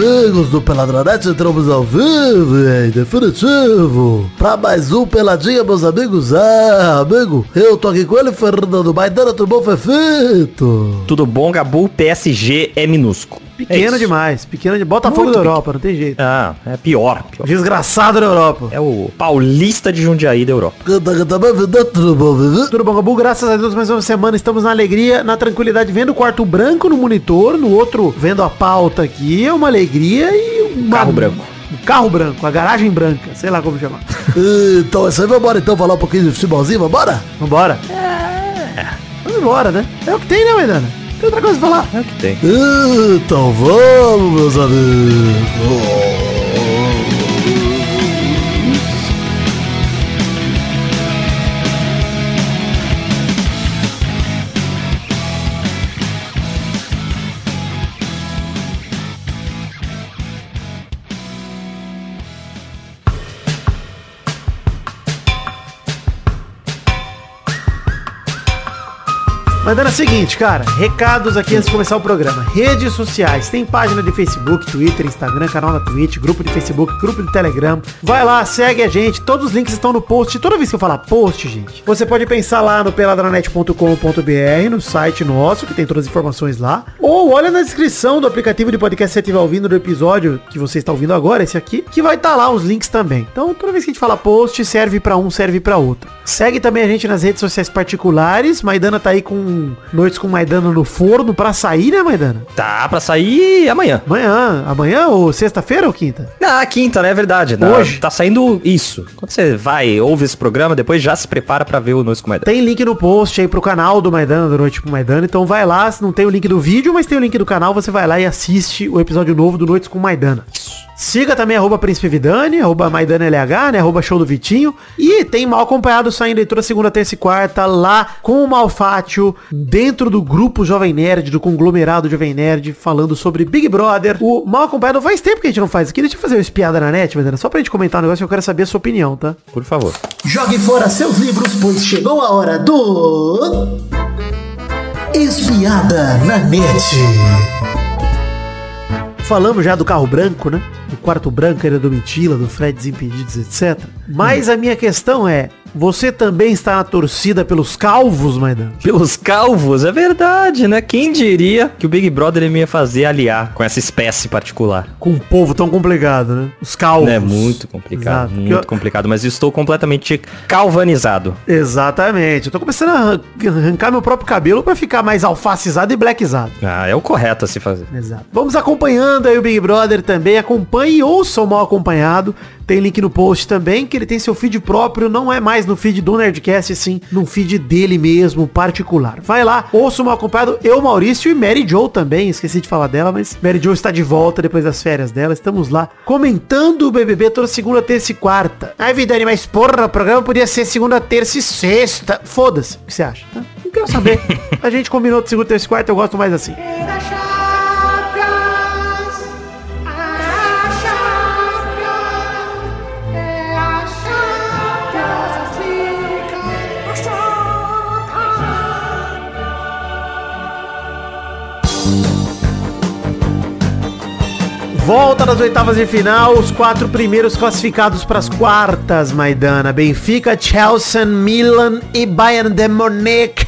amigos do Peladronete? Entramos ao vivo em definitivo pra mais um Peladinha, meus amigos. É, amigo, eu tô aqui com ele, Fernando Maidana, tudo bom, Fefito? Tudo bom, Gabu? PSG é minúsculo. Pequeno é demais, pequeno de Botafogo Muito da Europa, não tem jeito. Ah, é pior, pior. Desgraçado da Europa. É o paulista de Jundiaí da Europa. Tudo bom, Vivi? Tudo bom, Gabu? Graças a Deus, mais uma semana estamos na alegria, na tranquilidade, vendo o quarto branco no monitor, no outro vendo a pauta aqui, é uma alegria e um Carro branco. Um carro branco, a garagem branca, sei lá como chamar. Então, é isso aí, vambora então falar um pouquinho de futebolzinho, vambora? Vambora? É. Vamos embora, né? É o que tem, né, Maidana? Tem outra coisa pra falar. É o que tem. Então vamos, meus amigos. Mandando é o seguinte, cara, recados aqui antes de começar o programa. Redes sociais, tem página de Facebook, Twitter, Instagram, canal na Twitch, grupo de Facebook, grupo de Telegram. Vai lá, segue a gente, todos os links estão no post. Toda vez que eu falar post, gente, você pode pensar lá no peladranet.com.br, no site nosso, que tem todas as informações lá. Ou olha na descrição do aplicativo de podcast que você estiver ouvindo do episódio que você está ouvindo agora, esse aqui, que vai estar lá os links também. Então, toda vez que a gente fala post, serve para um, serve para outro. Segue também a gente nas redes sociais particulares. Maidana tá aí com Noites com Maidana no forno pra sair, né, Maidana? Tá pra sair amanhã. Amanhã. Amanhã ou sexta-feira ou quinta? Ah, quinta, né? É verdade. Tá, Hoje. Tá saindo isso. Quando você vai, ouve esse programa, depois já se prepara pra ver o Noites com Maidana. Tem link no post aí pro canal do Maidana, do Noite com Maidana. Então vai lá, não tem o link do vídeo, mas tem o link do canal, você vai lá e assiste o episódio novo do Noites com Maidana. Siga também arroba Príncipe Vidani, arroba Maidana LH, né? Arroba Show do Vitinho. E tem mal acompanhado saindo aí toda segunda, terça e quarta lá com o Malfátio, dentro do grupo Jovem Nerd, do conglomerado Jovem Nerd, falando sobre Big Brother. O mal acompanhado faz tempo que a gente não faz aqui. Deixa eu fazer uma espiada na net, Maidana, só pra gente comentar um negócio que eu quero saber a sua opinião, tá? Por favor. Jogue fora seus livros, pois chegou a hora do... Espiada na net. Falamos já do carro branco, né? Do quarto branco, era do Mitila, do Fred Desimpedidos, etc. Mas a minha questão é, você também está na torcida pelos calvos, Maidan? Pelos calvos, é verdade, né? Quem diria que o Big Brother ele ia fazer aliar com essa espécie particular? Com um povo tão complicado, né? Os calvos. É muito complicado, Exato. muito eu- complicado, mas estou completamente calvanizado. Exatamente. Eu tô começando a arran- arrancar meu próprio cabelo pra ficar mais alfacizado e blackizado. Ah, é o correto a se fazer. Exato. Vamos acompanhando aí o Big Brother também. Acompanhe e ouça o Mal Acompanhado. Tem link no post também, que ele tem seu feed próprio. Não é mais no feed do Nerdcast, sim no feed dele mesmo, particular. Vai lá, ouça o Mal Acompanhado. Eu, Maurício e Mary Jo também. Esqueci de falar dela, mas Mary Jo está de volta depois das férias dela. Estamos lá comentando o BBB toda segunda, terça e quarta. Ai, Vidani, mas porra, o programa podia ser segunda, terça e sexta. Foda-se. O que você acha? tá? Não quero saber. A gente combinou de segunda, terça e quarta. Eu gosto mais assim. Volta das oitavas de final, os quatro primeiros classificados para as quartas, Maidana. Benfica, Chelsea, Milan e Bayern de Munique.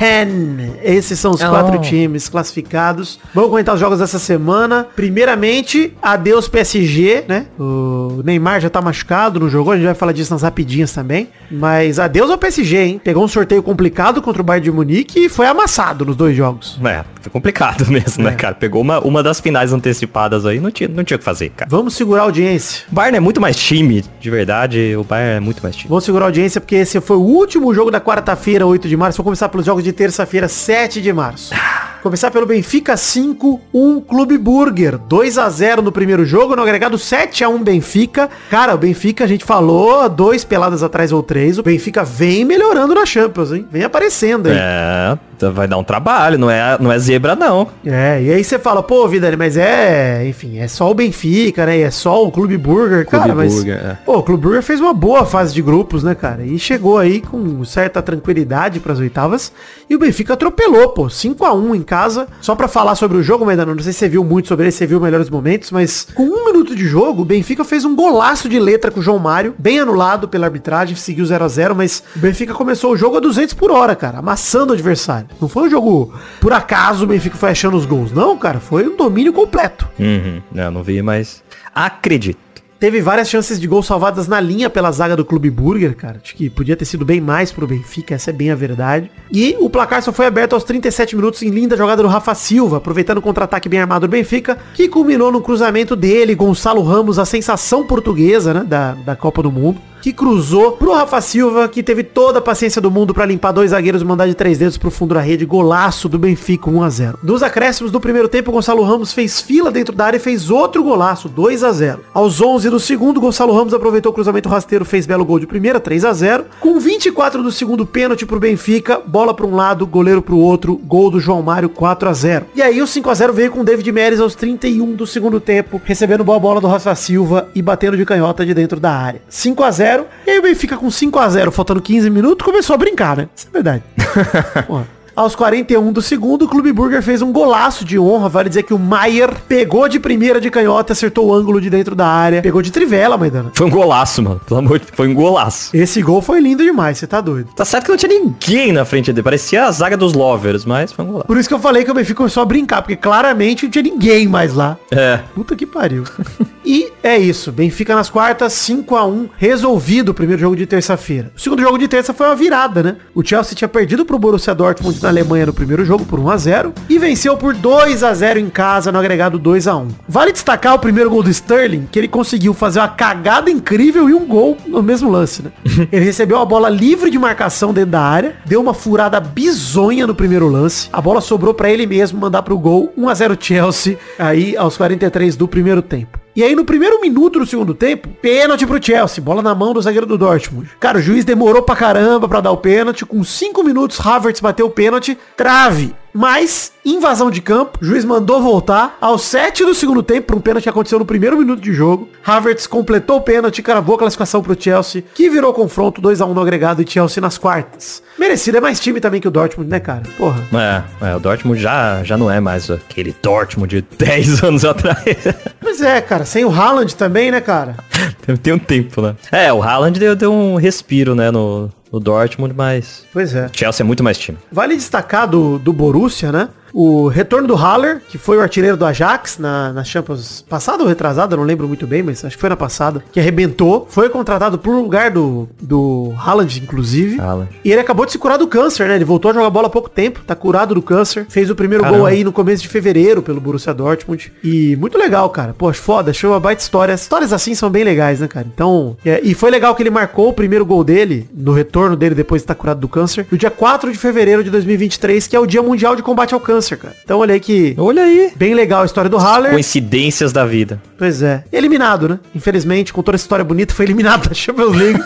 Esses são os Oh. quatro times classificados. Vamos comentar os jogos dessa semana. Primeiramente, adeus PSG, né? O Neymar já tá machucado, não jogou, a gente vai falar disso nas rapidinhas também. Mas adeus ao PSG, hein? Pegou um sorteio complicado contra o Bayern de Munique e foi amassado nos dois jogos. É, foi complicado mesmo, É. né, cara? Pegou uma, uma das finais antecipadas aí, não tinha, não tinha o que fazer, cara. Vamos segurar a audiência. O Bayern é muito mais time, de verdade, o Bayern é muito mais time. Vamos segurar a audiência porque esse foi o último jogo da quarta-feira, 8 de março. Vou começar pelos jogos de terça-feira, 7 de março. Começar pelo Benfica 5, 1 Clube Burger. 2 a 0 no primeiro jogo, no agregado 7 a 1 Benfica. Cara, o Benfica a gente falou dois peladas atrás ou três. O Benfica vem melhorando na Champions, hein? Vem aparecendo aí. É, vai dar um trabalho, não é, não é zebra não. É, e aí você fala, pô, Vidani, mas é, enfim, é só o Benfica, né? E é só o Clube Burger, Clube cara, mas Burger, é. pô, o Clube Burger fez uma boa fase de grupos, né, cara? E chegou aí com certa tranquilidade pras oitavas e o Benfica atropelou, pô, 5 a 1 em casa. Só pra falar sobre o jogo, Maidana, não sei se você viu muito sobre ele, você viu melhores momentos, mas com um minuto de jogo, o Benfica fez um golaço de letra com o João Mário, bem anulado pela arbitragem, seguiu 0 a 0 mas o Benfica começou o jogo a 200 por hora, cara, amassando o adversário. Não foi um jogo, por acaso, o Benfica foi achando os gols. Não, cara, foi um domínio completo. Uhum. Não, não vi, mas acredito. Teve várias chances de gol salvadas na linha pela zaga do Clube Burger, cara. Acho que podia ter sido bem mais pro Benfica, essa é bem a verdade. E o placar só foi aberto aos 37 minutos em linda jogada do Rafa Silva, aproveitando o contra-ataque bem armado do Benfica, que culminou no cruzamento dele, Gonçalo Ramos, a sensação portuguesa, né, da, da Copa do Mundo que cruzou pro Rafa Silva, que teve toda a paciência do mundo pra limpar dois zagueiros e mandar de três dedos pro fundo da rede. Golaço do Benfica, 1 a 0 Dos acréscimos do primeiro tempo, Gonçalo Ramos fez fila dentro da área e fez outro golaço, 2 a 0 Aos 11 do segundo, Gonçalo Ramos aproveitou o cruzamento rasteiro, fez belo gol de primeira, 3 a 0 Com 24 do segundo, pênalti pro Benfica, bola pra um lado, goleiro pro outro, gol do João Mário, 4 a 0 E aí o 5 a 0 veio com David Meres aos 31 do segundo tempo, recebendo boa bola do Rafa Silva e batendo de canhota de dentro da área. 5 a 0 e aí o Benfica com 5 a 0 faltando 15 minutos, começou a brincar, né? Isso é verdade. Porra. Aos 41 do segundo, o Clube Burger fez um golaço de honra. Vale dizer que o Maier pegou de primeira de canhota, acertou o ângulo de dentro da área. Pegou de trivela, Maidana. Foi um golaço, mano. Pelo amor de Deus, foi um golaço. Esse gol foi lindo demais, você tá doido. Tá certo que não tinha ninguém na frente dele. Parecia a zaga dos lovers, mas foi um golaço. Por isso que eu falei que o Benfica começou a brincar, porque claramente não tinha ninguém mais lá. É. Puta que pariu. e é isso. Benfica nas quartas, 5 a 1 resolvido o primeiro jogo de terça-feira. O segundo jogo de terça foi uma virada, né? O Chelsea tinha perdido pro Borussia Dortmund na Alemanha no primeiro jogo por 1 a 0 e venceu por 2 a 0 em casa no agregado 2 a 1. Vale destacar o primeiro gol do Sterling, que ele conseguiu fazer uma cagada incrível e um gol no mesmo lance, né? ele recebeu a bola livre de marcação dentro da área, deu uma furada bizonha no primeiro lance. A bola sobrou pra ele mesmo mandar pro gol, 1 a 0 Chelsea, aí aos 43 do primeiro tempo. E aí no primeiro minuto do segundo tempo, pênalti pro Chelsea, bola na mão do zagueiro do Dortmund. Cara, o juiz demorou pra caramba pra dar o pênalti, com 5 minutos Havertz bateu o pênalti, trave. Mas, invasão de campo, o juiz mandou voltar aos 7 do segundo tempo, para um pênalti que aconteceu no primeiro minuto de jogo. Havertz completou o pênalti, cravou a classificação pro Chelsea, que virou confronto 2 a 1 no agregado e Chelsea nas quartas. Merecido, é mais time também que o Dortmund, né, cara? Porra. É, é, o Dortmund já, já não é mais aquele Dortmund de 10 anos atrás. Pois é, cara, sem o Haaland também, né, cara? tem, tem um tempo, né? É, o Haaland deu, deu um respiro, né, no, no Dortmund, mas Pois é. Chelsea é muito mais time. Vale destacar do, do Borussia, né? O retorno do Haller, que foi o artilheiro do Ajax na, na Champions passada ou retrasada, não lembro muito bem, mas acho que foi na passada, que arrebentou. Foi contratado por lugar do, do Haaland, inclusive. Haaland. E ele acabou de se curar do câncer, né? Ele voltou a jogar bola há pouco tempo, tá curado do câncer. Fez o primeiro Caramba. gol aí no começo de fevereiro pelo Borussia Dortmund. E muito legal, cara. Pô, foda, achei uma baita história. As histórias assim são bem legais, né, cara? Então, é, e foi legal que ele marcou o primeiro gol dele, no retorno dele depois de estar curado do câncer, no dia 4 de fevereiro de 2023, que é o Dia Mundial de Combate ao Câncer, cara. Então olha aí que Olha aí. bem legal a história do Haller. Coincidências da vida. Pois é. Eliminado, né? Infelizmente, com toda essa história bonita, foi eliminado da Champions League.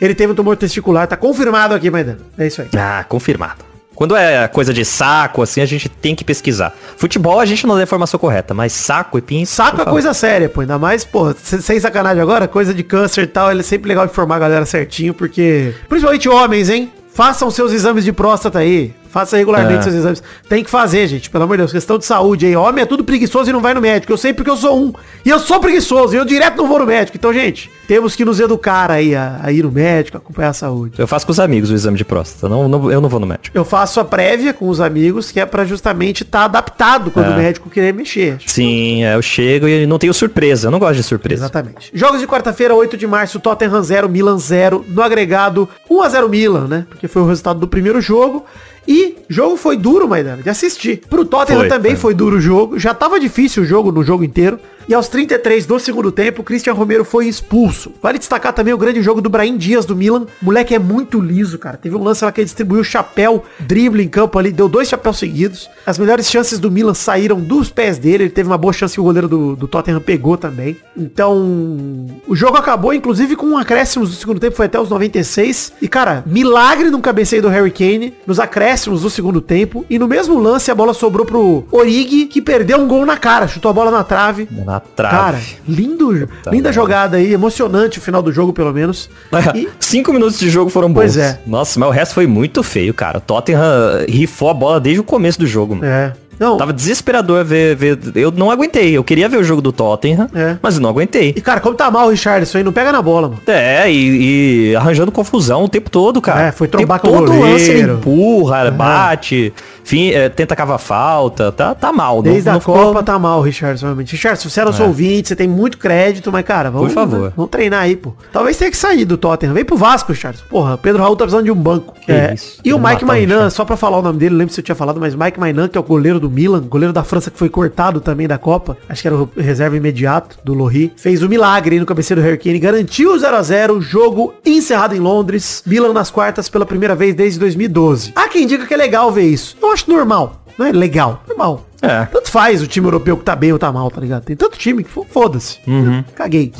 ele teve um tumor testicular, tá confirmado aqui, Maidana. É isso aí. Ah, confirmado. Quando é coisa de saco, assim, a gente tem que pesquisar. Futebol a gente não dá a informação correta, mas saco e pinto... Saco é coisa séria, pô. Ainda mais, pô, se- sem sacanagem agora, coisa de câncer e tal, é sempre legal informar a galera certinho, porque. Principalmente homens, hein? Façam seus exames de próstata aí. Faça regularmente É. seus exames. Tem que fazer, gente. Pelo amor de Deus. Questão de saúde aí. Homem é tudo preguiçoso e não vai no médico. Eu sei porque eu sou um. E eu sou preguiçoso. E eu direto não vou no médico. Então, gente, temos que nos educar aí a, a ir no médico, acompanhar a saúde. Eu faço com os amigos o exame de próstata. Não, não- eu não vou no médico. Eu faço a prévia com os amigos, que é pra justamente estar adaptado quando É. o médico querer mexer. Sim, é, eu chego e não tenho surpresa. Eu não gosto de surpresa. Exatamente. Jogos de quarta-feira, 8 de março, Tottenham 0, Milan 0. No agregado, 1x0 Milan, né? Porque foi o resultado do primeiro jogo. E jogo foi duro, Maidana, de assistir. Pro Tottenham Foi, também foi. foi duro o jogo. Já tava difícil o jogo no jogo inteiro. E aos 33 do segundo tempo, Christian Romero foi expulso. Vale destacar também o grande jogo do Brahim Dias do Milan. O moleque é muito liso, cara. Teve um lance lá que ele distribuiu chapéu, drible em campo ali, deu dois chapéus seguidos. As melhores chances do Milan saíram dos pés dele. Ele teve uma boa chance que o goleiro do, do Tottenham pegou também. Então, o jogo acabou, inclusive, com um acréscimos do segundo tempo, foi até os 96. E, cara, milagre no cabeceio do Harry Kane, nos acréscimos do segundo tempo. E no mesmo lance, a bola sobrou pro Origi, que perdeu um gol na cara, chutou a bola na trave. Na trave. Cara, lindo, linda jogada aí, emocionante o final do jogo, pelo menos. E- Cinco minutos de jogo foram bons. Pois é. Nossa, mas o resto foi muito feio, cara. O Tottenham rifou a bola desde o começo do jogo, mano. é. Não, Tava desesperador ver, ver. Eu não aguentei. Eu queria ver o jogo do Tottenham, É. mas eu não aguentei. E cara, como tá mal o Richardson aí, não pega na bola, mano. É, e, e arranjando confusão o tempo todo, cara. É, foi trombar com o todo lance ele empurra, bate, fim, é, tenta cavar falta. Tá, tá mal. não- Desde não a ficou- Copa tá mal o Richardson, realmente. Richardson, você é nosso ouvinte, você tem muito crédito, mas, cara, vamos, Por favor. vamos treinar aí, pô. Talvez tenha que sair do Tottenham. Vem pro Vasco, Richardson. Porra, Pedro Raul tá precisando de um banco. Que É, isso, E o Mike Mainan, só pra falar o nome dele, não lembro se eu tinha falado, mas Mike Mainan, que é o goleiro do Milan, goleiro da França que foi cortado também da Copa, acho que era o reserva imediato do Lohri, fez o milagre aí no cabeceiro do Harry Kane, garantiu o 0x0, jogo encerrado em Londres, Milan nas quartas pela primeira vez desde 2012. Há quem diga que é legal ver isso. Eu acho normal. Não é legal, normal. É. Tanto faz o time europeu que tá bem ou tá mal, tá ligado? Tem tanto time que fo- foda-se. Uhum. Caguei.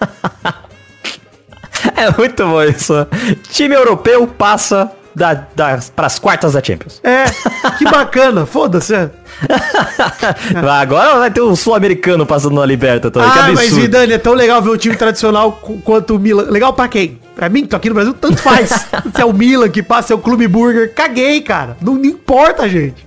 É muito bom isso. Time europeu passa da, das, pras quartas da Champions. É, que bacana, foda-se. é. Agora vai ter um sul-americano passando na Liberta também. Ah, mas. Vidani, é tão legal ver um time tradicional qu- quanto o Milan. Legal pra quem? Pra mim, que tô aqui no Brasil, tanto faz. se é o Milan que passa, se é o Clube Burger, caguei, cara. Não, não importa, gente.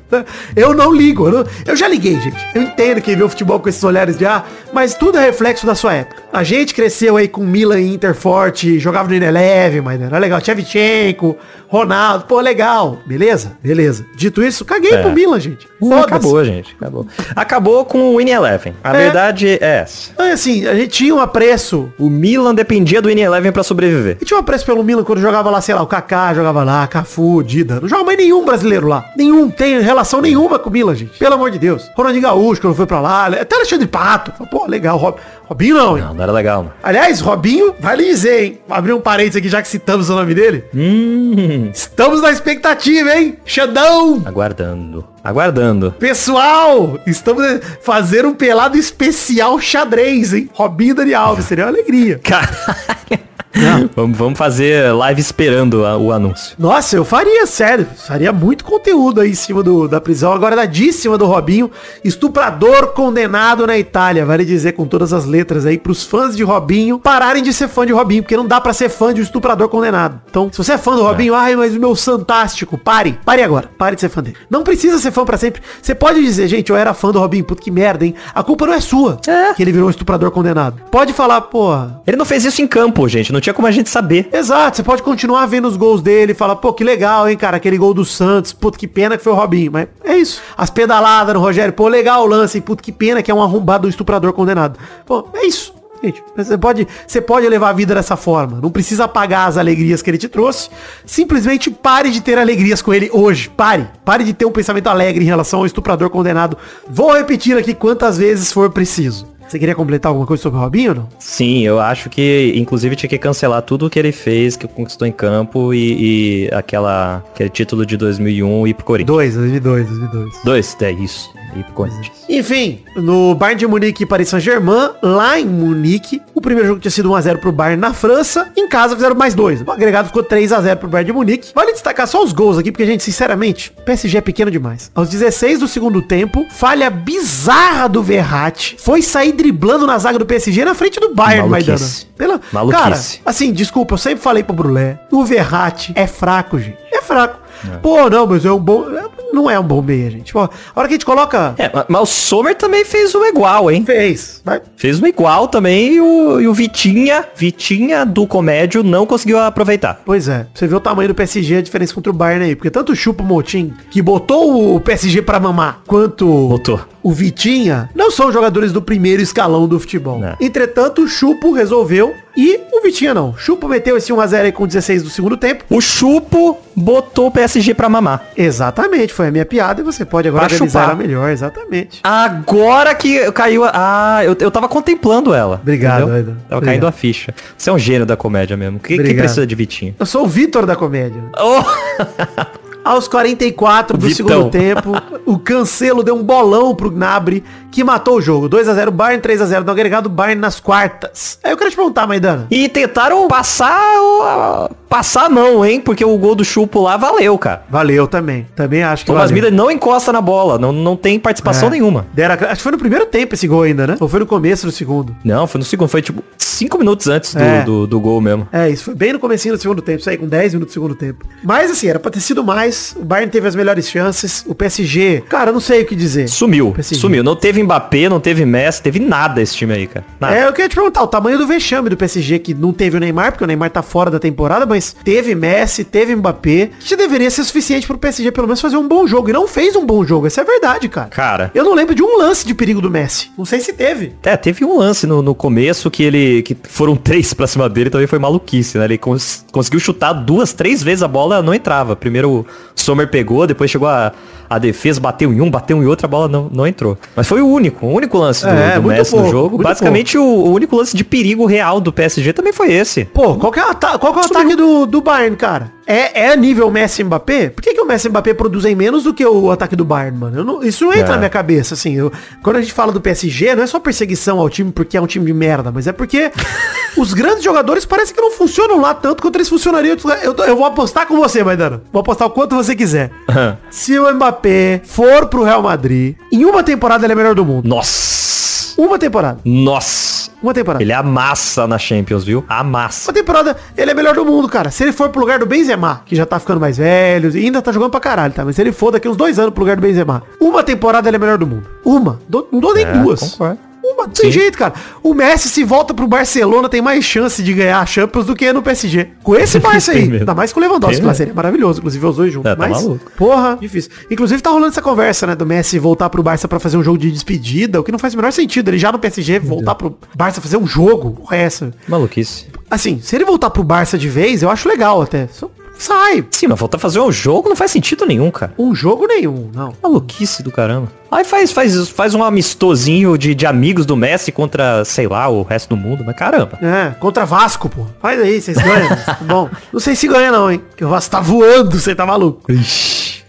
Eu não ligo. Eu, não- eu já liguei, gente. Eu entendo quem vê o futebol com esses olhares de ah, mas tudo é reflexo da sua época. A gente cresceu aí com Milan e Inter forte, jogava no Ineleve, mas era legal. Tchevchenko, Ronaldo, pô, legal. Beleza? Beleza. Dito isso, caguei É. pro Milan, gente. Foda-se. acabou, gente. Acabou. Acabou com o Win Eleven. A É. verdade é essa. Então, assim, a gente tinha um apreço O Milan dependia do Win Eleven pra sobreviver. E tinha um apreço pelo Milan quando jogava lá, sei lá, o Kaká jogava lá, Cafu, Dida. Não joga mais nenhum brasileiro lá. Nenhum tem relação nenhuma com o Milan, gente. Pelo amor de Deus. Ronaldinho Gaúcho, quando foi pra lá. Até Alexandre Pato. Pô, legal. Rob... Robinho não, hein? Não, não era legal, não. Aliás, Robinho, vale dizer, hein? Vou abrir um parênteses aqui já que citamos o nome dele. Hum, Estamos na expectativa, hein? Xandão! aguardando. Aguardando. Pessoal, estamos fazendo um pelado especial xadrez, hein? Robinho e Dani Alves, seria uma alegria. Caralho. Vamos, vamos fazer live esperando a- o anúncio. Nossa, eu faria, sério. Faria muito conteúdo aí em cima do, da prisão agradadíssima do Robinho. Estuprador condenado na Itália. Vale dizer com todas as letras aí pros fãs de Robinho pararem de ser fã de Robinho, porque não dá pra ser fã de um estuprador condenado. Então, se você é fã do Robinho, ai, mas o meu fantástico, pare. Pare agora. Pare de ser fã dele. Não precisa ser fã pra sempre. Você pode dizer, gente, eu era fã do Robinho, puto que merda, hein? A culpa não é sua. É. Que ele virou um estuprador condenado. Pode falar, porra, Ele não fez isso em campo, gente. Não tinha como a gente saber. Exato, você pode continuar vendo os gols dele e falar, pô, que legal, hein, cara, aquele gol do Santos, puto, que pena que foi o Robinho, mas é isso. As pedaladas no Rogério, pô, legal o lance, puto, que pena que é um arrombado um estuprador condenado. Pô, é isso. Gente, você pode, você pode levar a vida dessa forma. Não precisa apagar as alegrias que ele te trouxe. Simplesmente pare de ter alegrias com ele hoje. Pare. Pare de ter um pensamento alegre em relação ao estuprador condenado. Vou repetir aqui quantas vezes for preciso. Você queria completar alguma coisa sobre o Robinho ou não? Sim, eu acho que, inclusive, tinha que cancelar tudo que ele fez, que conquistou em campo e, e aquela, aquele título de 2001 e ir pro Corinthians. Dois, 2002, 2002. Dois, é isso. E. Enfim, no Bayern de Munique e Paris Saint-Germain, lá em Munique, o primeiro jogo tinha sido 1x0 pro Bayern na França, em casa fizeram mais dois. O agregado ficou 3x0 pro Bayern de Munique. Vale destacar só os gols aqui, porque, gente, sinceramente, PSG é pequeno demais. Aos 16 do segundo tempo, falha bizarra do Verratti, foi sair driblando na zaga do PSG na frente do Bayern. Maidana. Pela... Maluquice. Cara, assim, desculpa, eu sempre falei pro Brulé, o Verratti é fraco, gente. É fraco. Pô, não, mas é um bom... Não é um bom meia, gente. Pô, a hora que a gente coloca... É, ma- mas o Sommer também fez um igual, hein? Fez. Vai, Fez um igual também e o, e o Vitinha, Vitinha do Comédio não conseguiu aproveitar. Pois é, você vê o tamanho do PSG, a diferença contra o Bayern aí. Porque tanto o Chupa Motim, que botou o PSG pra mamar, quanto Botou. O Vitinha, não são jogadores do primeiro escalão do futebol. Não. Entretanto, o Chupo resolveu e o Vitinha não. Chupo meteu esse 1x0 aí com 16 do segundo tempo. O Chupo botou o PSG pra mamar. Exatamente, foi a minha piada e você pode agora Pra realizar chupar. melhor, exatamente. Agora que caiu a... Ah, eu, eu tava contemplando ela. Obrigado. Tava Obrigado. caindo a ficha. Você é um gênio da comédia mesmo. Quem, Obrigado. precisa de Vitinho? Eu sou o Vitor da comédia. Oh! Aos 44 do Vitão. segundo tempo, o Cancelo deu um bolão pro Gnabry, que matou o jogo. 2x0 Bayern, 3x0 no agregado, Bayern nas quartas. Aí eu quero te perguntar, Maidana. E tentaram passar, o- passar a mão, hein? Porque o gol do Chupo lá valeu, cara. Valeu também. Também acho que Thomas. Miller não encosta na bola, não, não tem participação É. nenhuma. Deram a- Acho que foi no primeiro tempo esse gol ainda, né? Ou foi no começo do segundo? Não, foi no segundo, foi tipo cinco minutos antes do, É. do, do gol mesmo. É, isso foi bem no comecinho do segundo tempo, isso aí, com 10 minutos do segundo tempo. Mas assim, era pra ter sido mais. O Bayern teve as melhores chances. O PSG, cara, eu não sei o que dizer. Sumiu, sumiu. Não teve Mbappé, não teve Messi, teve nada esse time aí, cara. Nada. É, eu queria te perguntar, o tamanho do vexame do PSG, que não teve o Neymar, porque o Neymar tá fora da temporada, mas teve Messi, teve Mbappé, que já deveria ser suficiente pro PSG pelo menos fazer um bom jogo. E não fez um bom jogo, essa é a verdade, cara. Cara, Eu não lembro de um lance de perigo do Messi. Não sei se teve. É, teve um lance no, no começo que ele. que foram três pra cima dele, também foi maluquice, né? Ele cons- conseguiu chutar duas, três vezes a bola, não entrava. Primeiro Sommer pegou, depois chegou a, a defesa, bateu em um, bateu em outro, a bola não, não entrou. Mas foi o único, o único lance do, É, do Messi pouco, no jogo. Basicamente o, o único lance de perigo real do PSG também foi esse. Pô, qual que é, o ata- qual que é o ataque do, do Bayern, cara? É, é nível Messi Mbappé? Por que, que o Messi Mbappé produzem menos do que o ataque do Bayern, mano? Não- isso não entra É. na minha cabeça, assim. eu- quando a gente fala do PSG, não é só perseguição ao time porque é um time de merda, mas é porque os grandes jogadores parecem que não funcionam lá tanto quanto eles funcionariam. Eu, eu vou apostar com você, Maidana. Vou apostar o quanto você quiser. Se o Mbappé for pro Real Madrid, em uma temporada ele é melhor do mundo. Nossa! Uma temporada. Nossa! Uma temporada. Ele amassa na Champions, viu? Amassa. Uma temporada, ele é melhor do mundo, cara. Se ele for pro lugar do Benzema, que já tá ficando mais velho, e ainda tá jogando pra caralho, tá? Mas se ele for daqui uns dois anos pro lugar do Benzema, uma temporada ele é melhor do mundo. Uma. Não dou nem É, duas. concordo. Não tem jeito, cara. O Messi, se volta pro Barcelona, tem mais chance de ganhar a Champions do que no PSG. Com esse Barça aí. Ainda mais com o Lewandowski, lá seria maravilhoso. Inclusive, os dois juntos. É, tá Mas, maluco. porra, difícil. Inclusive, tá rolando essa conversa, né? Do Messi voltar pro Barça pra fazer um jogo de despedida, o que não faz o menor sentido. Ele já no PSG voltar pro Barça fazer um jogo. Porra, é essa? Maluquice. Assim, se ele voltar pro Barça de vez, eu acho legal até. Só sai. Sim, mas voltar a fazer um jogo não faz sentido nenhum, cara. Um jogo nenhum, não. Maluquice do caramba. Aí faz, faz, faz um amistosinho de, de amigos do Messi contra, sei lá, o resto do mundo, mas caramba. É, contra Vasco, pô. Faz aí, vocês ganham. Tá Bom, não sei se ganha não, hein? Que o Vasco tá voando, você tá maluco.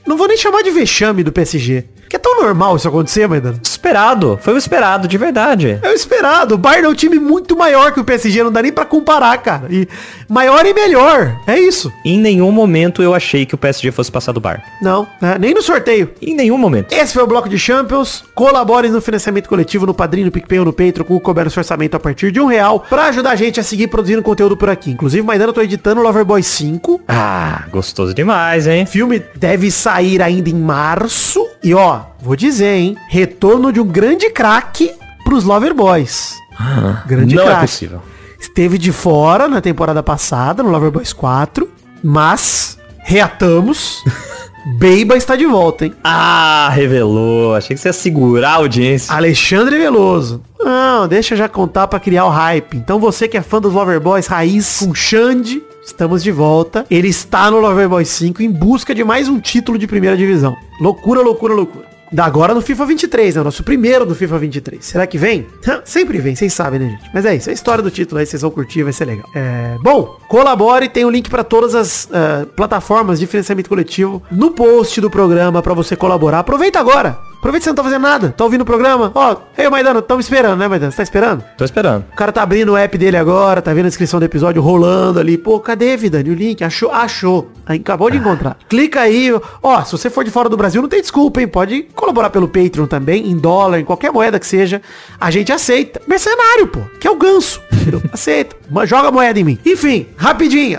Não vou nem chamar de vexame do PSG. Que é tão normal isso acontecer, Maidana. Esperado, foi o esperado, de verdade. É o esperado. O Bayern é um time muito maior que o PSG, não dá nem pra comparar, cara. E maior e melhor. É isso. Em nenhum momento eu achei que o PSG fosse passar do bar. Não, né? nem no sorteio. Em nenhum momento. Esse foi o Bloco de Champions. Colaborem no financiamento coletivo no Padrinho, no PicPay ou no Patreon com o seu orçamento a partir de um real pra ajudar a gente a seguir produzindo conteúdo por aqui. Inclusive, Maidana, eu tô editando Loverboy 5. Ah, gostoso demais, hein? O filme deve sair ainda em março. E ó, vou dizer, hein? Retorno de um grande craque pros Loverboys. Grande não é possível. Esteve de fora na temporada passada, no Loverboys 4. Mas, reatamos. Beiba está de volta, hein? Ah, revelou. Achei que você ia segurar a audiência. Alexandre Veloso. Não, deixa eu já contar pra criar o hype. Então você que é fã dos Loverboys raiz com Xande, estamos de volta. Ele está no Loverboys 5 em busca de mais um título de primeira divisão. Loucura, loucura, loucura. Da agora no FIFA 23, né? O nosso primeiro do FIFA 23. Será que vem? Sempre vem, vocês sabem, né, gente? Mas é isso, é a história do título aí, vocês vão curtir, vai ser legal. É, bom, colabore, tem o link pra todas as ah, plataformas de financiamento coletivo no post do programa pra você colaborar. Aproveita agora. Aproveita que você não tá fazendo nada. Tá ouvindo o programa? Ó, ei, Maidano, tamo esperando, né, Maidano? Você tá esperando? Tô esperando. O cara tá abrindo o app dele agora, tá vendo a descrição do episódio rolando ali. Pô, cadê, Vidani? O link? Achou? Achou. Aí acabou de encontrar. Clica aí. Ó, se você for de fora do Brasil, não tem desculpa, hein? Pode colaborar pelo Patreon também, em dólar, em qualquer moeda que seja. A gente aceita. Mercenário, pô. Que é o ganso. Aceita. Joga moeda em mim. Enfim, rapidinho.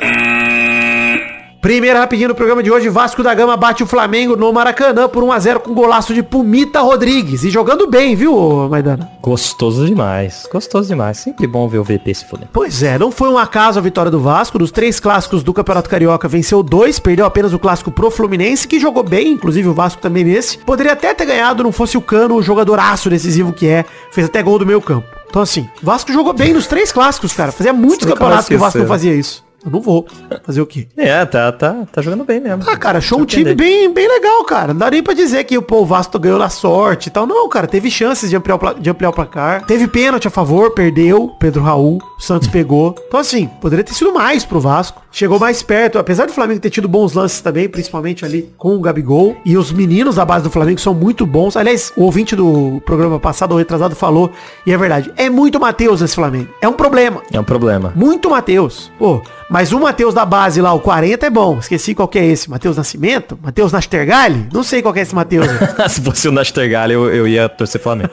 Primeira rapidinho no programa de hoje, Vasco da Gama bate o Flamengo no Maracanã por 1x0 com golaço de Pumita Rodrigues. E jogando bem, viu, Maidana? Gostoso demais. Gostoso demais. Sempre bom ver o VP se fuder. Pois é, não foi um acaso a vitória do Vasco. Dos três clássicos do Campeonato Carioca, venceu dois, perdeu apenas o clássico pro Fluminense, que jogou bem, inclusive o Vasco também nesse. Poderia até ter ganhado, não fosse o Cano, o jogadoraço decisivo que é. Fez até gol do meio campo. Então assim, o Vasco jogou bem nos três clássicos, cara. Fazia muitos campeonatos que o Vasco não fazia isso. Eu não vou fazer o quê? É, tá, tá, tá jogando bem mesmo. Ah, cara, achou um time Surpreendente. bem, bem legal, cara. Não dá nem pra dizer que pô, o Vasco ganhou na sorte e tal. Não, cara, teve chances de ampliar, o de ampliar o placar. Teve pênalti a favor, perdeu. Pedro Raul, Santos pegou. Então, assim, poderia ter sido mais pro Vasco. Chegou mais perto, apesar do Flamengo ter tido bons lances também, principalmente ali com o Gabigol. E os meninos da base do Flamengo são muito bons. Aliás, o ouvinte do programa passado, ou retrasado, falou, e é verdade, é muito Matheus nesse Flamengo. É um problema. É um problema. Muito Matheus. Pô, mas o Matheus da base lá, o 40, é bom. Esqueci qual que é esse. Matheus Nascimento? Matheus Nastergalli? Não sei qual que é esse Matheus. Se fosse o Nastergalli, eu, eu ia torcer Flamengo.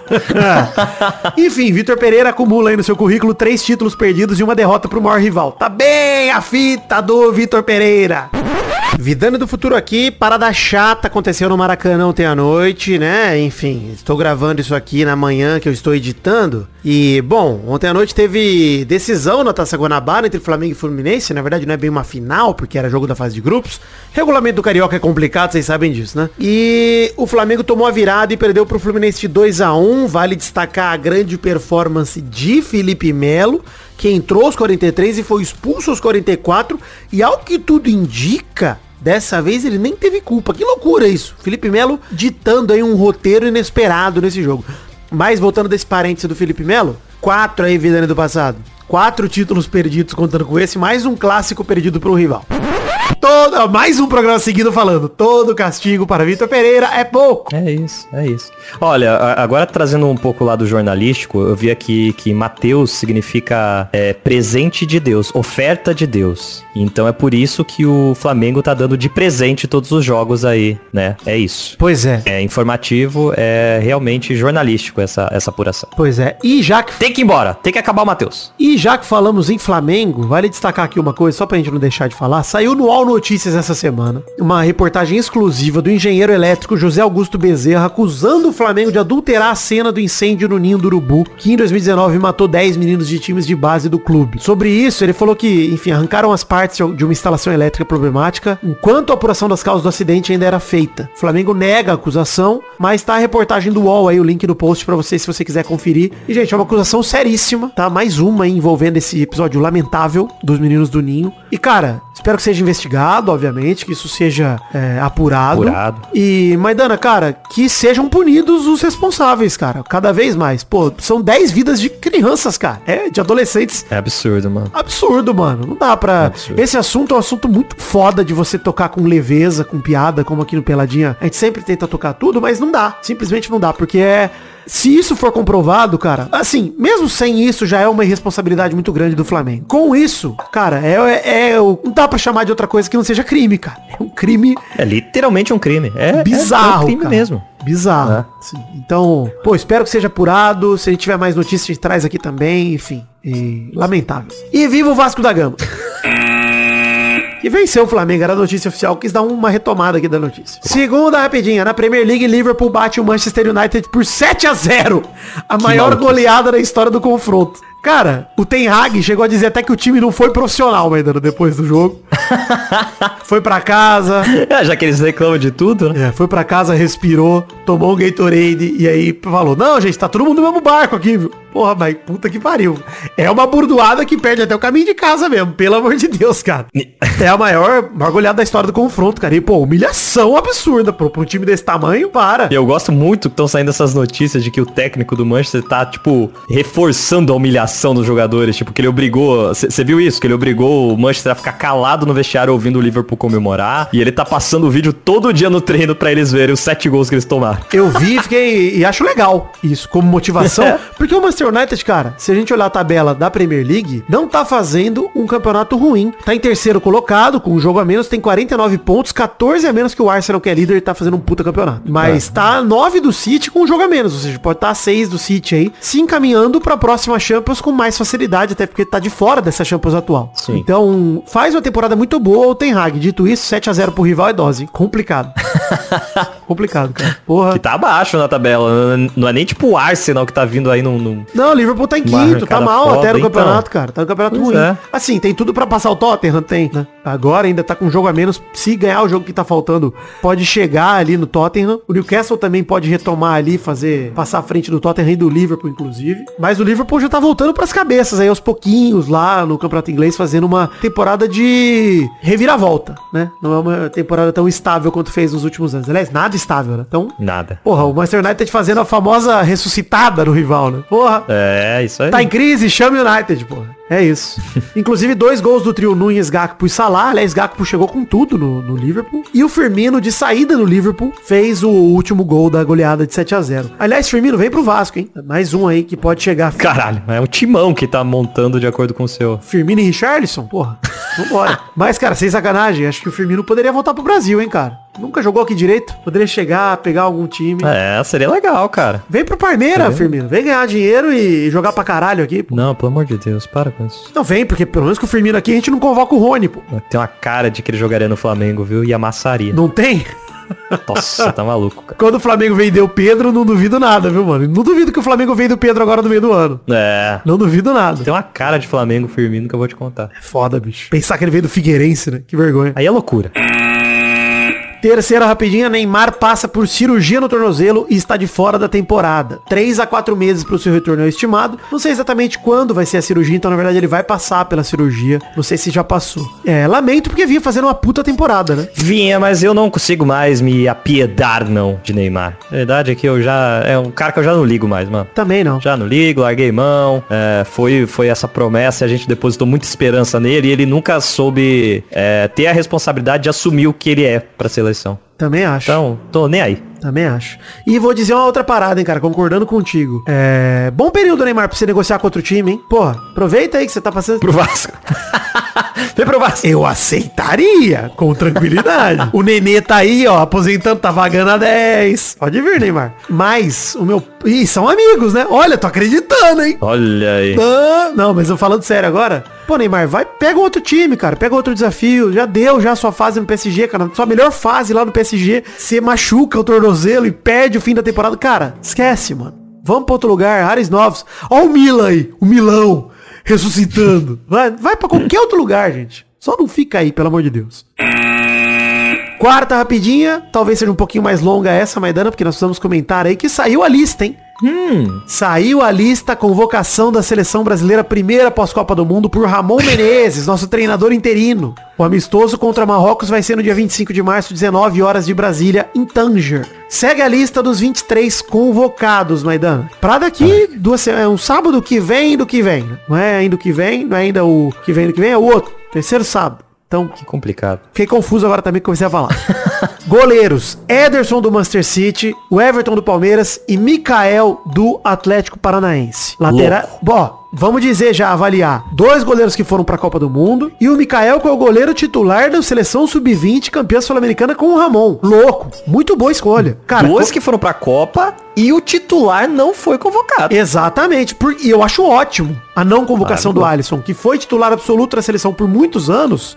Enfim, Vitor Pereira acumula aí no seu currículo três títulos perdidos e uma derrota pro maior rival. Tá bem a fita do Vitor Pereira. Vidano do futuro aqui, parada chata aconteceu no Maracanã ontem à noite, né? Enfim, estou gravando isso aqui na manhã que eu estou editando. E, bom, ontem à noite teve decisão na Taça Guanabara entre Flamengo e Fluminense. Na verdade, não é bem uma final, porque era jogo da fase de grupos. Regulamento do Carioca é complicado, vocês sabem disso, né? E o Flamengo tomou a virada e perdeu pro Fluminense de 2 a 1 Vale destacar a grande performance de Felipe Melo que entrou aos 43 e foi expulso aos 44. E ao que tudo indica, dessa vez ele nem teve culpa. Que loucura isso. Felipe Melo ditando aí um roteiro inesperado nesse jogo. Mas voltando desse parênteses do Felipe Melo, quatro aí vida do passado. Quatro títulos perdidos contando com esse, mais um clássico perdido para um rival. Todo, mais um programa seguido falando. Todo castigo para Vitor Pereira é pouco. É isso, é isso. Olha, agora trazendo um pouco lá do jornalístico, eu vi aqui que Mateus significa é, presente de Deus, oferta de Deus. Então é por isso que o Flamengo tá dando de presente todos os jogos aí, né? É isso. Pois é. É informativo, é realmente jornalístico essa, essa apuração. Pois é. E já que Tem que ir embora, tem que acabar o Matheus. E já que falamos em Flamengo, vale destacar aqui uma coisa, só pra gente não deixar de falar. Saiu no All Notícias essa semana uma reportagem exclusiva do engenheiro elétrico José Augusto Bezerra acusando o Flamengo de adulterar a cena do incêndio no Ninho do Urubu, que em 2019 matou 10 meninos de times de base do clube. Sobre isso, ele falou que, enfim, arrancaram as partes de uma instalação elétrica problemática, enquanto a apuração das causas do acidente ainda era feita. O Flamengo nega a acusação, mas tá a reportagem do UOL aí, o link do post pra você, se você quiser conferir. E, gente, é uma acusação seríssima, tá? Mais uma aí envolvendo esse episódio lamentável dos meninos do Ninho. E, cara, espero que seja investigado, obviamente, que isso seja é, apurado. Apurado. E, Maidana, cara, que sejam punidos os responsáveis, cara. Cada vez mais. Pô, são 10 vidas de crianças, cara. É, de adolescentes É absurdo, mano. absurdo, mano. Não dá pra. Absurdo. Esse assunto é um assunto muito foda de você tocar com leveza, com piada, como aqui no Peladinha. A gente sempre tenta tocar tudo, mas não dá. Simplesmente não dá, porque é. Se isso for comprovado, cara, assim, mesmo sem isso já é uma irresponsabilidade muito grande do Flamengo. Com isso, cara, é, é, é- não dá pra chamar de outra coisa que não seja crime, cara. É um crime É literalmente um crime. É bizarro, É, um crime cara. mesmo. Bizarro. É. Sim. Então, pô, espero que seja apurado. Se a gente tiver mais notícias, a gente traz aqui também. Enfim, e lamentável. E viva o Vasco da Gama. Que venceu o Flamengo, era a notícia oficial, quis dar uma retomada aqui da notícia. Segunda rapidinha, na Premier League, Liverpool bate o Manchester United por 7 a 0 A maior maluquice. goleada da história do confronto. Cara, o Ten Hag chegou a dizer até que o time não foi profissional ainda depois do jogo. foi pra casa, É, já que eles reclamam de tudo, né? é, foi pra casa, respirou, tomou um Gatorade e aí falou, não, gente, tá todo mundo no mesmo barco aqui, viu? Porra, mas puta que pariu. É uma burdoada que perde até o caminho de casa mesmo, pelo amor de Deus, cara. É a maior, goleada da história do confronto, cara. E, pô, humilhação absurda, pô, pra um time desse tamanho, para. E eu gosto muito que estão saindo essas notícias de que o técnico do Manchester tá, tipo, reforçando a humilhação dos jogadores. Tipo, que ele obrigou. Você viu isso? Que ele obrigou o Manchester a ficar calado no vestiário ouvindo o Liverpool comemorar. E ele tá passando o vídeo todo dia no treino pra eles verem os sete gols que eles tomaram. Eu vi e fiquei. E acho legal isso como motivação. Porque o Manchester United, cara, se a gente olhar a tabela da Premier League, não tá fazendo um campeonato ruim. Tá em terceiro colocado, com um jogo a menos, tem 49 pontos, 14 a menos que o Arsenal, que é líder, e tá fazendo um puta campeonato. Mas tá a 9 do City com um jogo a menos. Ou seja, pode estar tá a 6 do City aí, se encaminhando pra próxima Champions com mais facilidade, até porque tá de fora dessa Champions atual. Sim. Então, faz uma temporada muito boa o Ten Hag. Dito isso, 7 a 0 pro rival é dose. Complicado. Complicado, cara. Porra. Que tá abaixo na tabela. Não- é nem tipo o Arsenal que tá vindo aí num. num- Não, o Liverpool tá em quinto, tá mal foda, até no então. campeonato, cara. Tá no campeonato Pois ruim. é. Assim, tem tudo pra passar o Tottenham, tem, né? Agora ainda tá com um jogo a menos. Se ganhar o jogo que tá faltando, pode chegar ali no Tottenham. O Newcastle também pode retomar ali, fazer, passar à frente do Tottenham e do Liverpool, inclusive. Mas o Liverpool já tá voltando pras cabeças aí aos pouquinhos lá no campeonato inglês, fazendo uma temporada de reviravolta, né? Não é uma temporada tão estável quanto fez nos últimos anos. Aliás, nada estável, né? Então, Nada. porra, o Manchester United fazendo a famosa ressuscitada no rival, né? Porra. É, isso aí. Tá em crise, chame o United, porra. É isso. Inclusive, dois gols do trio Nunes, Gakpo e Salah. Aliás, Gakpo chegou com tudo no, no Liverpool. E o Firmino, de saída no Liverpool, fez o último gol da goleada de 7 a 0 Aliás, Firmino, vem pro Vasco, hein? Mais um aí que pode chegar. Caralho, é um timão que tá montando de acordo com o seu. Firmino e Richarlison? Porra, vambora. Mas, cara, sem sacanagem, acho que o Firmino poderia voltar pro Brasil, hein, cara? Nunca jogou aqui direito. Poderia chegar, pegar algum time. É, seria legal, cara. Vem pro Parmeira, Firmino. Vem ganhar dinheiro e jogar pra caralho aqui, pô. Não, pelo amor de Deus, para com isso. Não vem, porque pelo menos com o Firmino aqui a gente não convoca o Rony, pô. Tem uma cara de que ele jogaria no Flamengo, viu? E amassaria. Não tem? Nossa, tá maluco, cara. Quando o Flamengo vendeu o Pedro, não duvido nada, viu, mano? Não duvido que o Flamengo vende o Pedro agora no meio do ano. É. Não duvido nada. Tem uma cara de Flamengo Firmino que eu vou te contar. É foda, bicho. Pensar que ele veio do Figueirense, né? Que vergonha. Aí é loucura. Terceira rapidinha, Neymar passa por cirurgia no tornozelo e está de fora da temporada. 3 a 4 meses para o seu retorno estimado. Não sei exatamente quando vai ser a cirurgia, então na verdade ele vai passar pela cirurgia. Não sei se já passou. É, lamento porque vinha fazendo uma puta temporada, né? Vinha, mas eu não consigo mais me apiedar, não, de Neymar. A verdade é que eu já... É um cara que eu já não ligo mais, mano. Também não. Já não ligo, larguei mão. É, foi, foi essa promessa, a gente depositou muita esperança nele e ele nunca soube é, ter a responsabilidade de assumir o que ele é pra seleção. Também acho. Então, tô nem aí. Também acho. E vou dizer uma outra parada, hein, cara, concordando contigo. É. Bom período, Neymar, pra você negociar com outro time, hein? Porra, aproveita aí que você tá passando. Pro Vasco. Vem. Eu aceitaria, com tranquilidade. o Nenê tá aí, ó, aposentando, tá vagando a 10. Pode vir, Neymar. Mas, o meu... Ih, são amigos, né? Olha, tô acreditando, hein? Olha aí. Ah, não, mas eu falando sério agora. Pô, Neymar, vai, pega outro time, cara. Pega outro desafio. Já deu já a sua fase no PSG, cara. Sua melhor fase lá no PSG. Você machuca o tornozelo e perde o fim da temporada. Cara, esquece, mano. Vamos pra outro lugar, áreas novos. Ó o Milan aí, o Milão ressuscitando. Vai, vai pra qualquer outro lugar, gente. Só não fica aí, pelo amor de Deus. Quarta rapidinha, talvez seja um pouquinho mais longa essa, Maidana, porque nós precisamos comentar aí que saiu a lista, hein? Hum, Saiu a lista convocação da seleção brasileira primeira pós-Copa do Mundo por Ramon Menezes, nosso treinador interino. O amistoso contra Marrocos vai ser no dia 25 de março, 19 horas de Brasília, em Tanger. Segue a lista dos 23 convocados, Maidana. Pra daqui, duas semanas, é um sábado que vem do que vem. Não é ainda o que vem, não é ainda o que vem do que vem, é o outro. Terceiro sábado. Então, que complicado. Fiquei confuso agora também que comecei a falar. Goleiros, Ederson do Manchester City, o Everton do Palmeiras e Mikael do Atlético Paranaense. Lateral. Bom, vamos dizer já, avaliar. Dois goleiros que foram pra Copa do Mundo e o Mikael que é o goleiro titular da seleção sub-20 campeã sul-americana com o Ramon. Louco. Muito boa escolha. Cara, Dois que foram pra Copa e o titular não foi convocado. Exatamente. Por- E eu acho ótimo a não convocação do Maravilhoso. Alisson, que foi titular absoluto da seleção por muitos anos.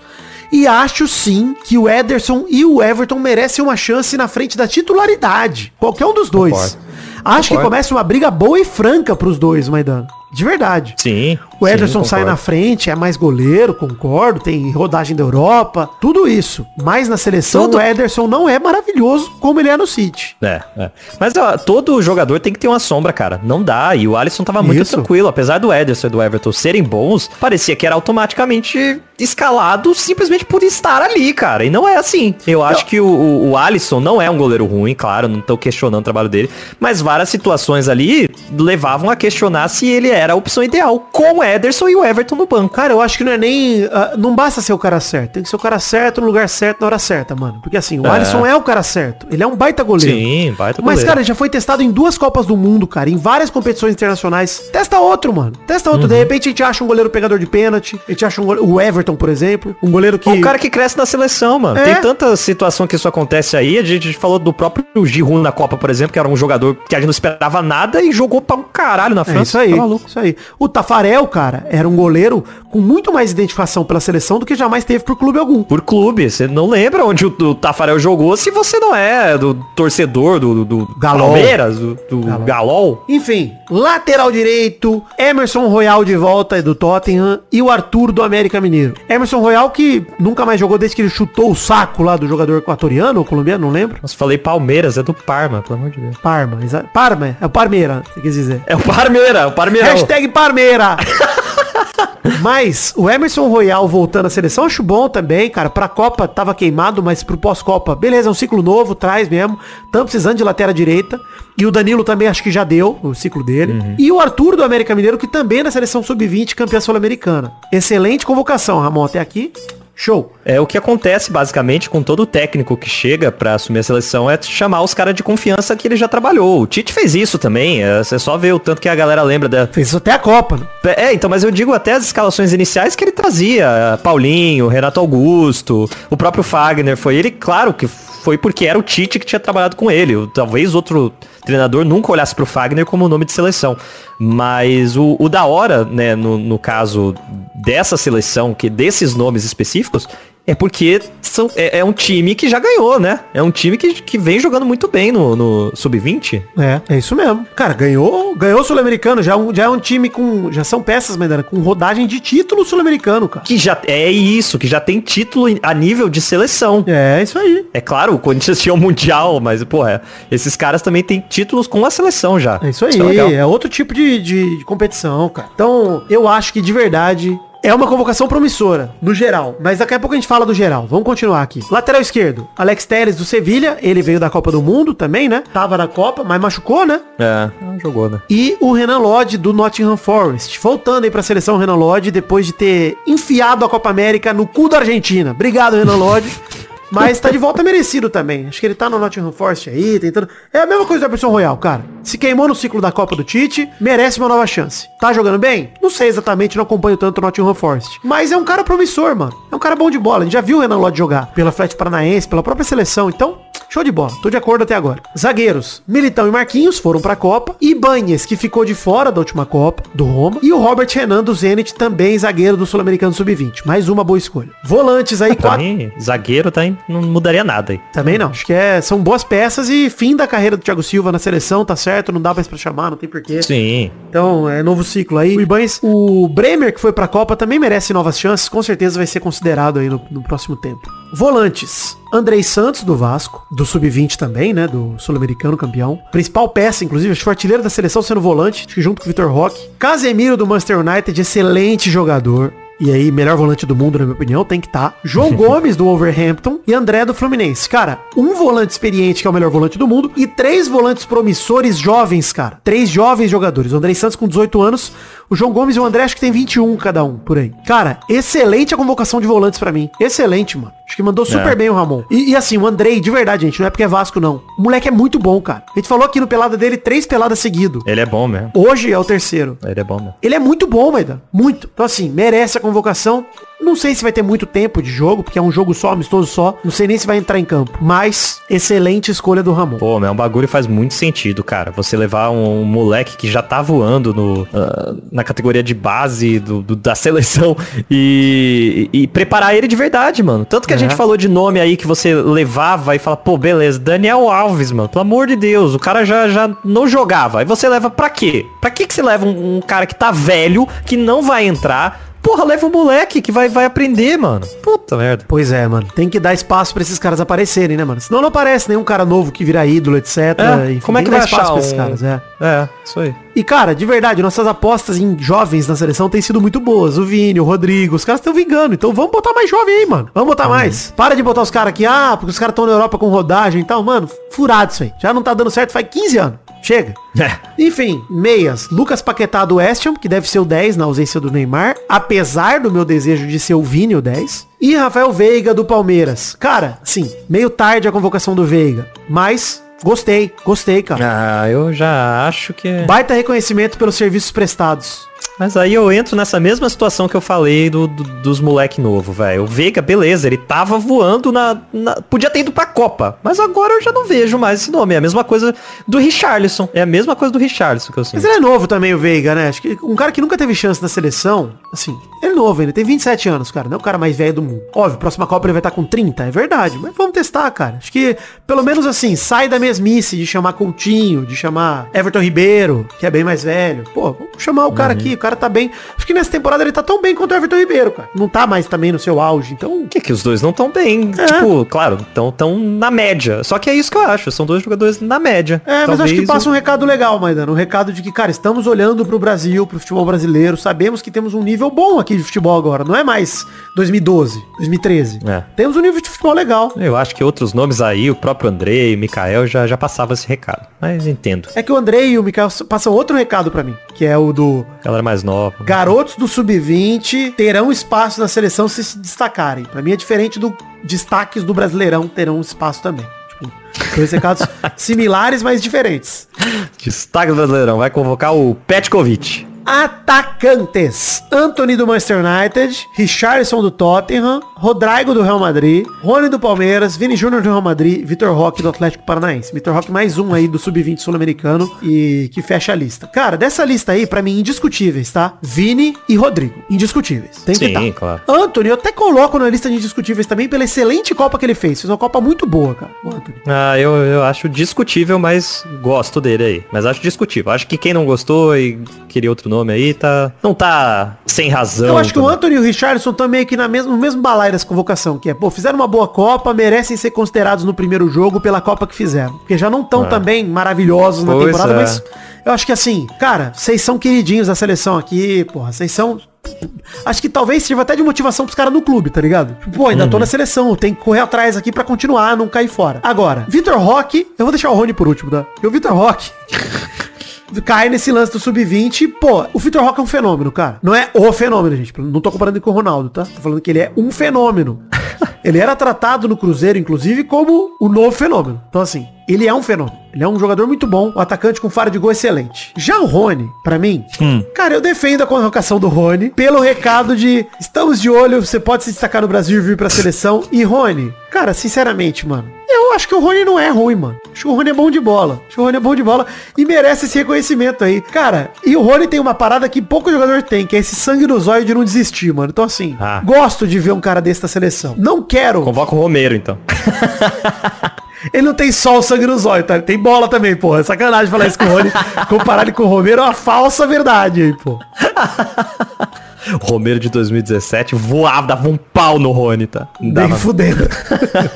E acho sim que o Ederson e o Everton merecem uma chance na frente da titularidade. Qualquer um dos dois. Concordo. Acho que Concordo. começa uma briga boa e franca pros dois, Maidana. De verdade. Sim. O Ederson sim, sai na frente, é mais goleiro, concordo, tem rodagem da Europa, tudo isso. Mas na seleção Tudo- o Ederson não é maravilhoso como ele é no City. É, é. Mas ó, todo jogador tem que ter uma sombra, cara. Não dá. E o Alisson tava muito Isso. tranquilo. Apesar do Ederson e do Everton serem bons, parecia que era automaticamente escalado simplesmente por estar ali, cara. E não é assim. Eu acho que o, o, o Alisson não é um goleiro ruim, claro, não tô questionando o trabalho dele. Mas várias situações ali levavam a questionar se ele era a opção ideal com o Ederson e o Everton no banco. Cara, eu acho que não é nem. ah, não basta ser o cara certo. Tem que ser o cara certo no lugar certo na hora certa, mano. Porque assim, o É. Alisson é o cara certo. Ele é um baita goleiro. Sim, baita Mas, goleiro. cara, ele já foi testado em duas Copas do Mundo, cara, em várias competições internacionais. Testa outro, mano. Testa outro. Uhum. De repente a gente acha um goleiro pegador de pênalti. A gente acha um goleiro, o Everton, por exemplo. Um goleiro que. O cara que cresce na seleção, mano. É. Tem tanta situação que isso acontece aí. A gente falou do próprio Giroud na Copa, por exemplo, que era um jogador que a gente não esperava nada e jogou pra um caralho na É França. isso aí, Tá maluco. Isso aí. O Tafarel, cara, era um goleiro com muito mais identificação pela seleção do que jamais teve por clube algum. Por clube, você não lembra onde o, o Tafarel jogou se você não é do torcedor do, do Galol. Palmeiras, do, do Galol. Enfim, lateral direito, Emerson Royal de volta do Tottenham e o Arthur do América Mineiro. Emerson Royal que nunca mais jogou desde que ele chutou o saco lá do jogador equatoriano ou colombiano, não lembro. Nossa, falei Palmeiras, é do Parma, pelo amor de Deus. Parma, Parma, é o Parmeira, você quis dizer. É o Parmeira, o Parmeirão. Hashtag Parmeira. Mas o Emerson Royal voltando à seleção, acho bom também, cara. Pra Copa tava queimado, mas pro pós-Copa, beleza, é um ciclo novo, traz mesmo. Estamos precisando de lateral direita. E o Danilo também acho que já deu o ciclo dele. E o Arthur do América Mineiro, que também é na seleção sub-20, campeã sul-americana. Excelente convocação, Ramon, até aqui. Show. É o que acontece basicamente com todo técnico que chega pra assumir a seleção é chamar os caras de confiança que ele já trabalhou. O Tite fez isso também. É, você só vê o tanto que a galera lembra da. Fez isso até a Copa, né? É, então, mas eu digo até as escalações iniciais que ele trazia. Paulinho, Renato Augusto, o próprio Fagner. Foi ele, claro que foi porque era o Tite que tinha trabalhado com ele. O- Talvez outro treinador nunca olhasse pro Fagner como nome de seleção. Mas o, o da hora, né, no, no caso dessa seleção, que desses nomes específicos, é porque são, é, é um time que já ganhou, né? É um time que, que vem jogando muito bem no, no Sub-20. É, é isso mesmo. Cara, ganhou, ganhou o Sul-Americano, já, é um- já é um time com, já são peças, Maidana, com rodagem de título sul-americano, cara. Que já é isso, que já tem título a nível de seleção. É, isso aí. É claro, o Corinthians tinha o Mundial, mas, porra, esses caras também têm títulos com a seleção já. É isso aí, legal. é outro tipo de, de, de competição, cara. Então, eu acho que de verdade é uma convocação promissora, no geral. Mas daqui a pouco a gente fala do geral. Vamos continuar aqui. Lateral esquerdo, Alex Telles do Sevilha, ele veio da Copa do Mundo também, né? Tava na Copa, mas machucou, né? É, não jogou, né? E o Renan Lodge do Nottingham Forest. Voltando aí pra seleção Renan Lodge, depois de ter enfiado a Copa América no cu da Argentina. Obrigado, Renan Lodge. Mas tá de volta merecido também. Acho que ele tá no Nottingham Forest aí, tentando. É a mesma coisa do Emerson Royal, cara. Se queimou no ciclo da Copa do Tite, merece uma nova chance. Tá jogando bem? Não sei exatamente, não acompanho tanto o Nottingham Forest. Mas é um cara promissor, mano. É um cara bom de bola. A gente já viu o Renan Lodge jogar pela Atlético Paranaense, pela própria seleção. Então, show de bola. Tô de acordo até agora. Zagueiros, Militão e Marquinhos foram pra Copa. Ibanez, que ficou de fora da última Copa, do Roma. E o Robert Renan do Zenit, também zagueiro do Sul-Americano Sub-20. Mais uma boa escolha. Volantes aí, Pra quatro. mim, zagueiro tá não mudaria nada aí. Também não. Acho que é, são boas peças e fim da carreira do Thiago Silva na seleção, tá certo, não dá mais pra chamar, não tem porquê. Sim. Então, é novo ciclo aí. O Ibanez, o Bremer, que foi pra Copa, também merece novas chances, com certeza vai ser considerado aí no, no próximo tempo. Volantes. Andrei Santos, do Vasco, do Sub-20 também, né, do Sul-Americano campeão. Principal peça, inclusive, acho que foi artilheiro da seleção sendo volante, junto com o Vitor Roque. Casemiro, do Manchester United, excelente jogador. E aí, melhor volante do mundo, na minha opinião, tem que estar. João Gomes, do Wolverhampton, e André, do Fluminense. Cara, um volante experiente, que é o melhor volante do mundo, e três volantes promissores jovens, cara. Três jovens jogadores. O André Santos com 18 anos, o João Gomes e o André acho que tem 21 cada um, por aí. Cara, excelente a convocação de volantes pra mim. Excelente, mano. Acho que mandou super É. bem o Ramon. E, e assim, o Andrei, de verdade, gente, não é porque é Vasco, não. O moleque é muito bom, cara. A gente falou aqui no pelada dele três peladas seguido. Ele é bom mesmo. Hoje é o terceiro. Ele é bom mesmo. Ele é muito bom, Maida. Muito. Então, assim, merece a convocação. Não sei se vai ter muito tempo de jogo, porque é um jogo só, amistoso só. Não sei nem se vai entrar em campo. Mas, excelente escolha do Ramon. Pô, é um bagulho faz muito sentido, cara. Você levar um moleque que já tá voando no, ah, na categoria de base do, do- da seleção e, e preparar ele de verdade, mano. Tanto que a É. gente falou de nome aí que você levava e fala, pô, beleza, Daniel Alves, mano. Pelo amor de Deus, o cara já, já não jogava. Aí você leva pra quê? Pra que, que você leva um, um cara que tá velho, que não vai entrar? Porra, leva o moleque que vai, vai aprender, mano. Puta merda. Pois é, mano. Tem que dar espaço pra esses caras aparecerem, né, mano? Senão não aparece nenhum cara novo que vira ídolo, etc. É, Enfim, como é que vai espaço achar pra esses um... caras, é. É, isso aí. E, cara, de verdade, nossas apostas em jovens na seleção têm sido muito boas. O Vini, o Rodrigo, os caras estão vingando. Então vamos botar mais jovem aí, mano. Vamos botar mais. Para de botar os caras aqui, ah, porque os caras estão na Europa com rodagem e tal. Mano, furado isso aí. Já não tá dando certo faz 15 anos. Chega. É. Enfim, meias. Lucas Paquetá do West Ham, que deve ser o 10 na ausência do Neymar. Apesar do meu desejo de ser o Vini o 10. E Rafael Veiga do Palmeiras. Cara, sim, meio tarde a convocação do Veiga. Mas gostei, gostei, cara. Ah, eu já acho que é... Baita reconhecimento pelos serviços prestados. Mas aí eu entro nessa mesma situação que eu falei do, do- dos moleque novo, velho. O Veiga, beleza, ele tava voando na, na- Podia ter ido pra Copa. Mas agora eu já não vejo mais esse nome. É a mesma coisa do Richarlison. É a mesma coisa do Richarlison que eu Mas sinto. ele é novo também, o Veiga, né? Acho que um cara que nunca teve chance na seleção, assim, ele é novo, ele tem 27 anos, cara. Não é o cara mais velho do mundo. Óbvio, próxima Copa ele vai estar com 30, é verdade. Mas vamos testar, cara. Acho que, pelo menos assim, sai da mesmice de chamar Coutinho, de chamar Everton Ribeiro, que é bem mais velho. Pô, vamos chamar o cara aqui, cara tá bem. Acho que nessa temporada ele tá tão bem quanto o Everton Ribeiro, cara. Não tá mais também no seu auge, então... Que que os dois não estão bem, É. tipo, claro, estão tão na média. Só que é isso que eu acho, são dois jogadores na média. É, mas acho que Talvez passa um recado legal, Maidana. Um recado de que, cara, estamos olhando pro Brasil, pro futebol brasileiro. Sabemos que temos um nível bom aqui de futebol agora. Não é mais 2012, 2013. É. Temos um nível de futebol legal. Eu acho que outros nomes aí, o próprio Andrei, o Mikael, já, já passavam esse recado. Mas entendo. É que o Andrei e o Mikael passam outro recado pra mim, que é o do Galera mais nova. garotos do sub-20 terão espaço na seleção se se destacarem. Pra mim é diferente do destaques do Brasileirão terão espaço também. Tipo, dois recados similares, mas diferentes. Destaque do Brasileirão, vai convocar o Petkovic. Atacantes. Anthony do Manchester United, Richarlison do Tottenham, Rodrigo do Real Madrid, Rony do Palmeiras, Vini Júnior do Real Madrid, Vitor Roque do Atlético Paranaense. Vitor Roque mais um aí do Sub-20 sul-americano e que fecha a lista. Cara, dessa lista aí, pra mim, indiscutíveis, tá? Vini e Rodrigo. Indiscutíveis. Tem que estar. claro. Anthony, eu até coloco na lista de indiscutíveis também pela excelente Copa que ele fez. Fez uma Copa muito boa, cara. O Anthony. Ah, eu, eu acho discutível, mas gosto dele aí. Mas acho discutível. Acho que quem não gostou e queria outro nome aí, tá. Não tá sem razão. Eu acho que o também. Anthony e o Richardson estão meio que na mesma, no mesmo balaio dessa convocação, que é, pô, fizeram uma boa Copa, merecem ser considerados no primeiro jogo pela Copa que fizeram. Porque já não estão É. também maravilhosos na Pois temporada, é. mas eu acho que assim, cara, vocês são queridinhos da seleção aqui, porra, vocês são... Acho que talvez sirva até de motivação pros caras no clube, tá ligado? Tipo, Pô, ainda tô Uhum. na seleção, tem que correr atrás aqui pra continuar, não cair fora. Agora, Vitor Roque, eu vou deixar o Rony por último, tá? Porque o Vitor Roque cai nesse lance do sub-20. Pô, o Vitor Roque é um fenômeno, cara. Não é o fenômeno, gente. Não tô comparando ele com o Ronaldo, tá? Tô falando que ele é um fenômeno. ele era tratado no Cruzeiro, inclusive, como o novo fenômeno. Então, assim, ele é um fenômeno. Ele é um jogador muito bom, um atacante com faro de gol excelente. Já o Rony, pra mim, cara, eu defendo a convocação do Rony pelo recado de estamos de olho, você pode se destacar no Brasil e vir pra seleção. E Rony, cara, sinceramente, mano, eu acho que o Rony não é ruim, mano. Acho que o Rony é bom de bola. Acho que o Rony é bom de bola e merece esse reconhecimento aí. Cara, e o Rony tem uma parada que pouco jogador tem, que é esse sangue no zóio de não desistir, mano. Então, assim, Ah. gosto de ver um cara desse na seleção. Não quero. Convoca o Romero, então. Ele não tem só o sangue no zóio, tá? Ele tem bola também, pô. É sacanagem falar isso com o Rony. Comparar ele com o Romero é uma falsa verdade aí, pô. O Romero de 2017 voava, dava um pau no Rony, tá? Nem Dava. fudendo.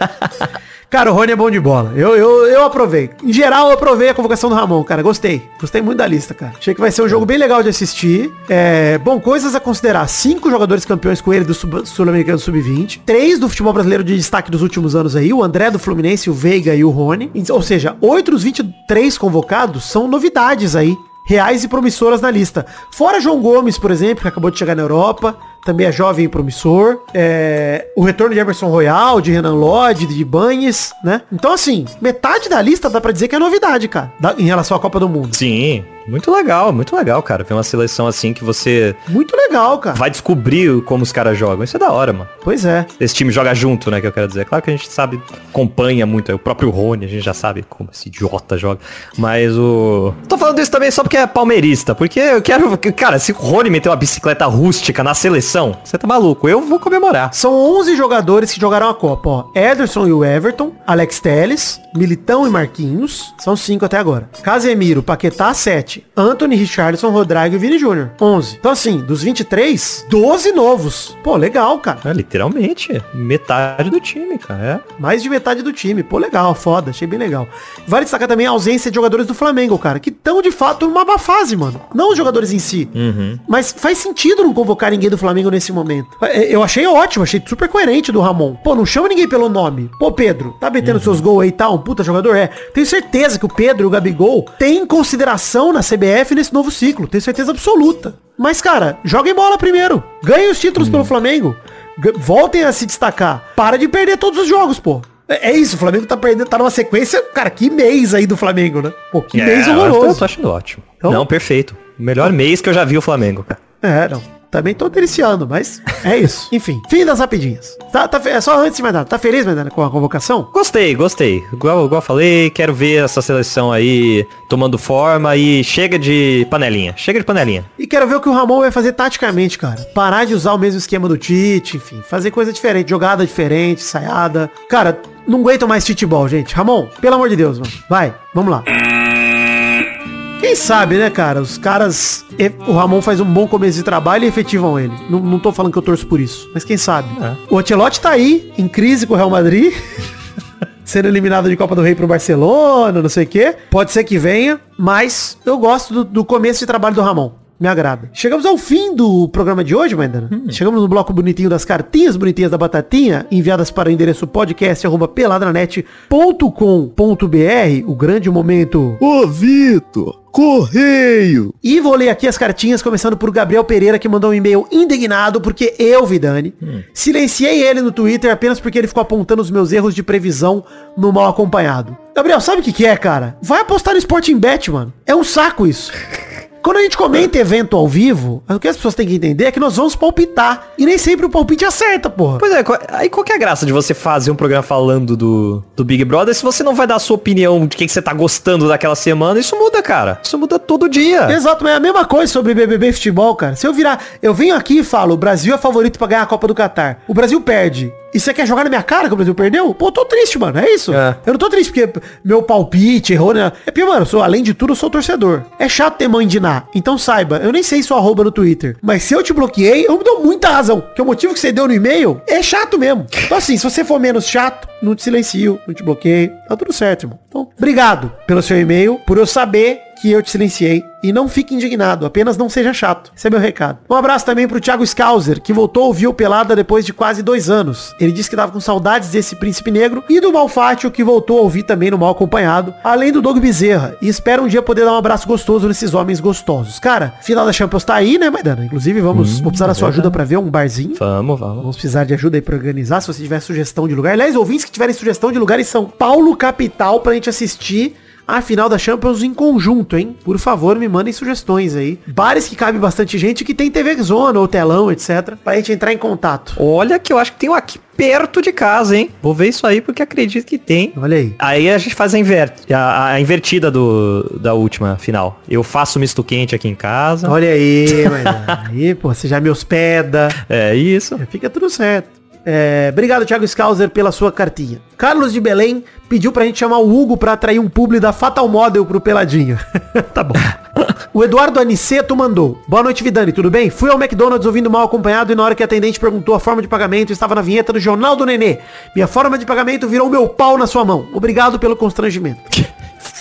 Cara, o Rony é bom de bola. Eu, eu, eu aprovei. Em geral, eu aprovei a convocação do Ramon, cara. Gostei. Gostei muito da lista, cara. Achei que vai ser um jogo bem legal de assistir. É, bom, coisas a considerar. Cinco jogadores campeões com ele do Sul-Americano Sub-20. Três do futebol brasileiro de destaque dos últimos anos aí. O André do Fluminense, o Veiga e o Rony. Ou seja, oito dos 23 convocados são novidades aí. Reais e promissoras na lista. Fora João Gomes, por exemplo, que acabou de chegar na Europa também é jovem e promissor. É, o retorno de Emerson Royal, de Renan Lodge, de Banhes, né? Então, assim, metade da lista dá pra dizer que é novidade, cara, da- em relação à Copa do Mundo. Sim, muito legal, muito legal, cara. Ver uma seleção assim que você Muito legal, cara. vai descobrir como os caras jogam. Isso é da hora, mano. Pois é. Esse time joga junto, né, que eu quero dizer. Claro que a gente sabe, acompanha muito. O próprio Rony, a gente já sabe como esse idiota joga. Mas o... Tô falando isso também só porque é palmeirista. Porque eu quero... Cara, se o Rony meter uma bicicleta rústica na seleção, você tá maluco. Eu vou comemorar. São 11 jogadores que jogaram a Copa, ó. Ederson e o Everton, Alex Telles, Militão e Marquinhos, são 5 até agora. Casemiro, Paquetá, 7. Anthony, Richardson, Rodrigo e Vini Júnior, 11. Então assim, dos 23, 12 novos. Pô, legal, cara. É, literalmente, metade do time, cara. É. Mais de metade do time. Pô, legal, foda, achei bem legal. Vale destacar também a ausência de jogadores do Flamengo, cara, que estão de fato numa má fase, mano. Não os jogadores em si. Mas faz sentido não convocar ninguém do Flamengo nesse momento. É, Eu achei ótimo, achei super coerente do Ramon. Pô, não chama ninguém pelo nome. Pô, Pedro, tá metendo seus gols aí e tal, um puta jogador? É. Tenho certeza que o Pedro e o Gabigol têm consideração na CBF nesse novo ciclo. Tenho certeza absoluta. Mas, cara, joguem bola primeiro. Ganhem os títulos pelo Flamengo. Voltem a se destacar. Para de perder todos os jogos, pô. É é isso, o Flamengo tá perdendo, tá numa sequência, cara, que mês aí do Flamengo, né? Pô, que mês É, eu horroroso. tô, tô achando ótimo. Então- Não, perfeito. Melhor mês que eu já vi o Flamengo, cara. É, não. Também tô deliciando, mas é isso. Enfim, fim das rapidinhas. Tá, tá, é só antes de mais nada. Tá feliz, Medana, com a convocação? Gostei, gostei. Igual, igual eu falei, quero ver essa seleção aí tomando forma e chega de panelinha. Chega de panelinha. E quero ver o que o Ramon vai fazer taticamente, cara. Parar de usar o mesmo esquema do Tite, enfim, fazer coisa diferente, jogada diferente, ensaiada. Cara, não aguento mais futebol, gente. Ramon, pelo amor de Deus, mano. Vai, vamos lá. Quem sabe, né, cara? Os caras. O Ramon faz um bom começo de trabalho e efetivam ele. Não, não tô falando que eu torço por isso. Mas quem sabe? O Ancelotti tá aí, em crise com o Real Madrid. Sendo eliminado de Copa do Rei pro Barcelona, não sei o quê. Pode ser que venha, mas eu gosto do, do começo de trabalho do Ramon. Me agrada. Chegamos ao fim do programa de hoje, Maidana. Chegamos no bloco bonitinho das cartinhas bonitinhas da batatinha, enviadas para o endereço podcast arroba peladranet.com.br, o grande momento Ô, Vitor, correio. e vou ler aqui as cartinhas, começando por Gabriel Pereira, que mandou um e-mail indignado, porque eu, Vidani, silenciei ele no Twitter apenas porque ele ficou apontando os meus erros de previsão no mal acompanhado. Gabriel, sabe o que, que é, cara? Vai apostar no Sporting Bet, mano. É um saco isso. Quando a gente comenta evento ao vivo, o que as pessoas têm que entender é que nós vamos palpitar. E nem sempre o palpite acerta, porra. Pois é, aí qual que é a graça de você fazer um programa falando do, do Big Brother se você não vai dar a sua opinião de quem que você tá gostando daquela semana? Isso muda, cara. Isso muda todo dia. Exato, mas é a mesma coisa sobre BBB e futebol, cara. Se eu virar, eu venho aqui e falo, o Brasil é favorito pra ganhar a Copa do Catar. O Brasil perde. E você quer jogar na minha cara que o Brasil perdeu? Pô, eu tô triste, mano. É isso. É. Eu não tô triste porque meu palpite errou, né? É porque, mano, sou, além de tudo, eu sou torcedor. É chato ter mãe de Ná. Então saiba, eu nem sei sua arroba no Twitter. Mas se eu te bloqueei, eu me dou muita razão. Que o motivo que você deu no e-mail é chato mesmo. Então assim, se você for menos chato, não te silencio, não te bloqueio. Tá tudo certo, irmão. Então, obrigado pelo seu e-mail, por eu saber que eu te silenciei. E não fique indignado, apenas não seja chato. Esse é meu recado. Um abraço também pro Thiago Skauser, que voltou a ouvir o Pelada depois de quase dois anos. Ele disse que tava com saudades desse príncipe negro e do Malfátio, que voltou a ouvir também no Mal Acompanhado, além do Doug Bezerra. E espera um dia poder dar um abraço gostoso nesses homens gostosos. Cara, final da Champions tá aí, né, Maidana? Inclusive, vamos, vou precisar da sua ajuda pra ver um barzinho. Vamos, vamos. Vamos precisar de ajuda aí pra organizar, se você tiver sugestão de lugar. Aliás, ouvintes que tiverem sugestão de lugar em São Paulo, capital, pra gente assistir a final da Champions em conjunto, hein? Por favor, me mandem sugestões aí. Bares que cabe bastante gente, que tem TV Zona ou telão, etc. Pra gente entrar em contato. Olha que eu acho que tem um aqui perto de casa, hein? Vou ver isso aí porque acredito que tem. Olha aí. Aí a gente faz a, inver- a- a invertida do, da última final. Eu faço misto quente aqui em casa. Olha aí, mas aí, pô, você já me hospeda. É isso. Fica tudo certo. É, obrigado, Thiago Skauser, pela sua cartinha. Carlos de Belém pediu pra gente chamar o Hugo pra atrair um publi da Fatal Model pro Peladinho. tá bom. O Eduardo Aniceto mandou. Boa noite, Vidani, tudo bem? Fui ao McDonald's ouvindo mal acompanhado e na hora que a atendente perguntou a forma de pagamento, estava na vinheta do Jornal do Nenê. Minha forma de pagamento virou meu pau na sua mão. Obrigado pelo constrangimento.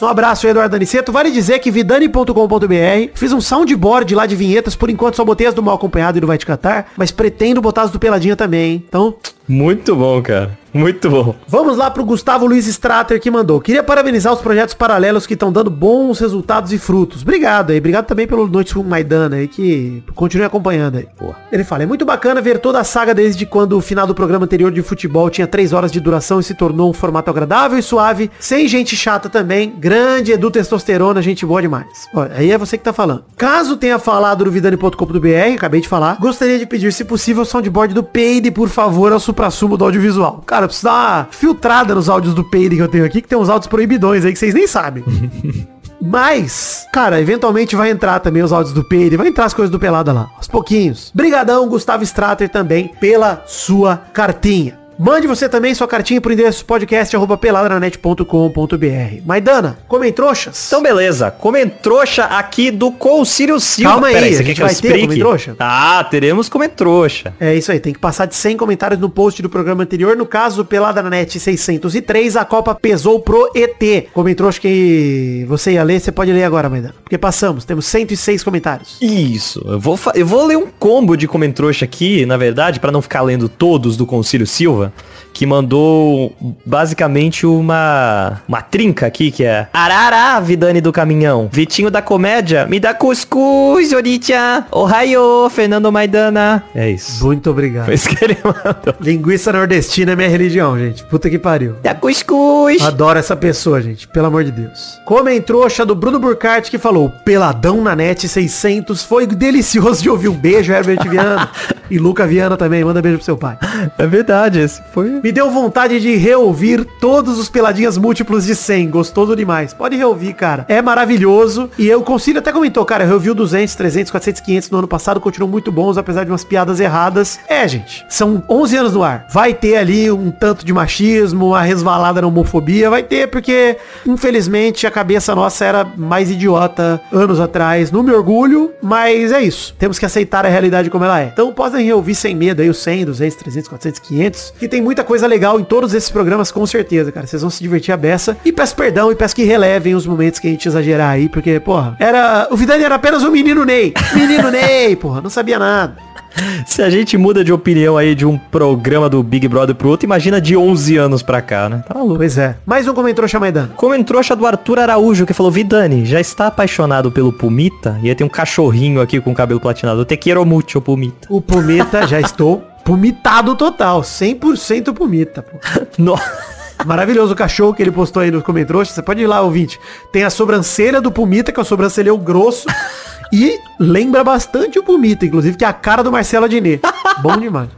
Um abraço, Eduardo Aniceto. Vale dizer que vidani.com.br fiz um soundboard lá de vinhetas, por enquanto só botei as do mal acompanhado e do Vai Te Catar, mas pretendo botar as do Peladinha também, hein? Então, Muito bom, cara. Muito bom. Vamos lá pro Gustavo Luiz Strater que mandou. Queria parabenizar os projetos paralelos que estão dando bons resultados e frutos. Obrigado aí. Obrigado também pelo Noites com Maidana aí que continue acompanhando aí. Ele fala, é muito bacana ver toda a saga desde quando o final do programa anterior de futebol tinha três horas de duração e se tornou um formato agradável e suave, sem gente chata também. Grande Edu Testosterona, gente boa demais. Olha, aí é você que tá falando. Caso tenha falado do vidani.com.br, acabei de falar, gostaria de pedir, se possível, o soundboard do Peide, por favor, ao supra-sumo do audiovisual. Cara, eu preciso dar uma filtrada nos áudios do Peide que eu tenho aqui, que tem uns áudios proibidões aí que vocês nem sabem. Mas, cara, eventualmente vai entrar também os áudios do Peide, vai entrar as coisas do Pelada lá, aos pouquinhos. Brigadão, Gustavo Strater também, pela sua cartinha. Mande você também sua cartinha pro endereço podcast arroba peladranet.com.br. Maidana, comem trouxas? Então, beleza. Comentrouxa aqui do Concílio Silva. Calma aí, Pera a você gente quer que eu vai ter explique? Comentrouxa? Ah, teremos Comentrouxa. É isso aí, tem que passar de 100 comentários no post do programa anterior. No caso, Pelada na Net 603, a Copa pesou pro ET. Comentou, acho que você ia ler, você pode ler agora, Maidana. Porque passamos, temos 106 comentários. Isso. Eu vou, eu vou ler um combo de Comentrouxa aqui, na verdade, pra não ficar lendo todos do Concílio Silva, этого que mandou basicamente uma uma trinca aqui, que é Arará, Vidani do Caminhão. Vitinho da Comédia, me dá cuscuz, Oritia. Ohio, Fernando Maidana. É isso. Muito obrigado. Foi isso que ele mandou. Linguiça nordestina é minha religião, gente. Puta que pariu. Dá cuscuz. Adoro essa pessoa, gente. Pelo amor de Deus. Comem trouxa do Bruno Burkhardt que falou Peladão na net 600. Foi delicioso de ouvir. Um beijo, Herbert Viana. e Luca Viana também. Manda beijo pro seu pai. É verdade, esse foi Me deu vontade de reouvir todos os peladinhas múltiplos de 100. Gostoso demais. Pode reouvir, cara. É maravilhoso. E eu consigo até comentou, cara, eu reouvi o 200, 300, 400, 500 no ano passado. Continuam muito bons, apesar de umas piadas erradas. É, gente. São 11 anos no ar. Vai ter ali um tanto de machismo, uma resvalada na homofobia. Vai ter, porque, infelizmente, a cabeça nossa era mais idiota anos atrás. Não me orgulho, mas é isso. Temos que aceitar a realidade como ela é. Então podem reouvir sem medo aí o 100, 200, 300, 400, 500. Que tem muita coisa legal em todos esses programas, com certeza, cara. Vocês vão se divertir a beça. E peço perdão e peço que relevem os momentos que a gente exagerar aí, porque, porra, era. O Vidani era apenas o menino Ney. Menino Ney, porra, não sabia nada. Se a gente muda de opinião aí de um programa do Big Brother pro outro, imagina de 11 anos pra cá, né? Tá maluco. Pois é. Mais um comentário Chamaidano. Comentou a do Arthur Araújo, que falou, Vidani, já está apaixonado pelo Pumita? E aí tem um cachorrinho aqui com cabelo platinado. Te quero mucho, Pumita. O Pumita, já estou pumitado total. 100% Pumita, pô. Nossa. Maravilhoso o cachorro que ele postou aí nos comentários. Você pode ir lá, ouvinte. Tem a sobrancelha do Pumita, que é o sobrancelhão grosso. e lembra bastante o Pumita, inclusive, que é a cara do Marcelo Adnet. Bom demais.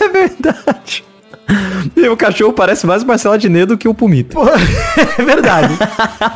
É verdade. E o cachorro parece mais o Marcelo Adnet do que o Pumita. É verdade.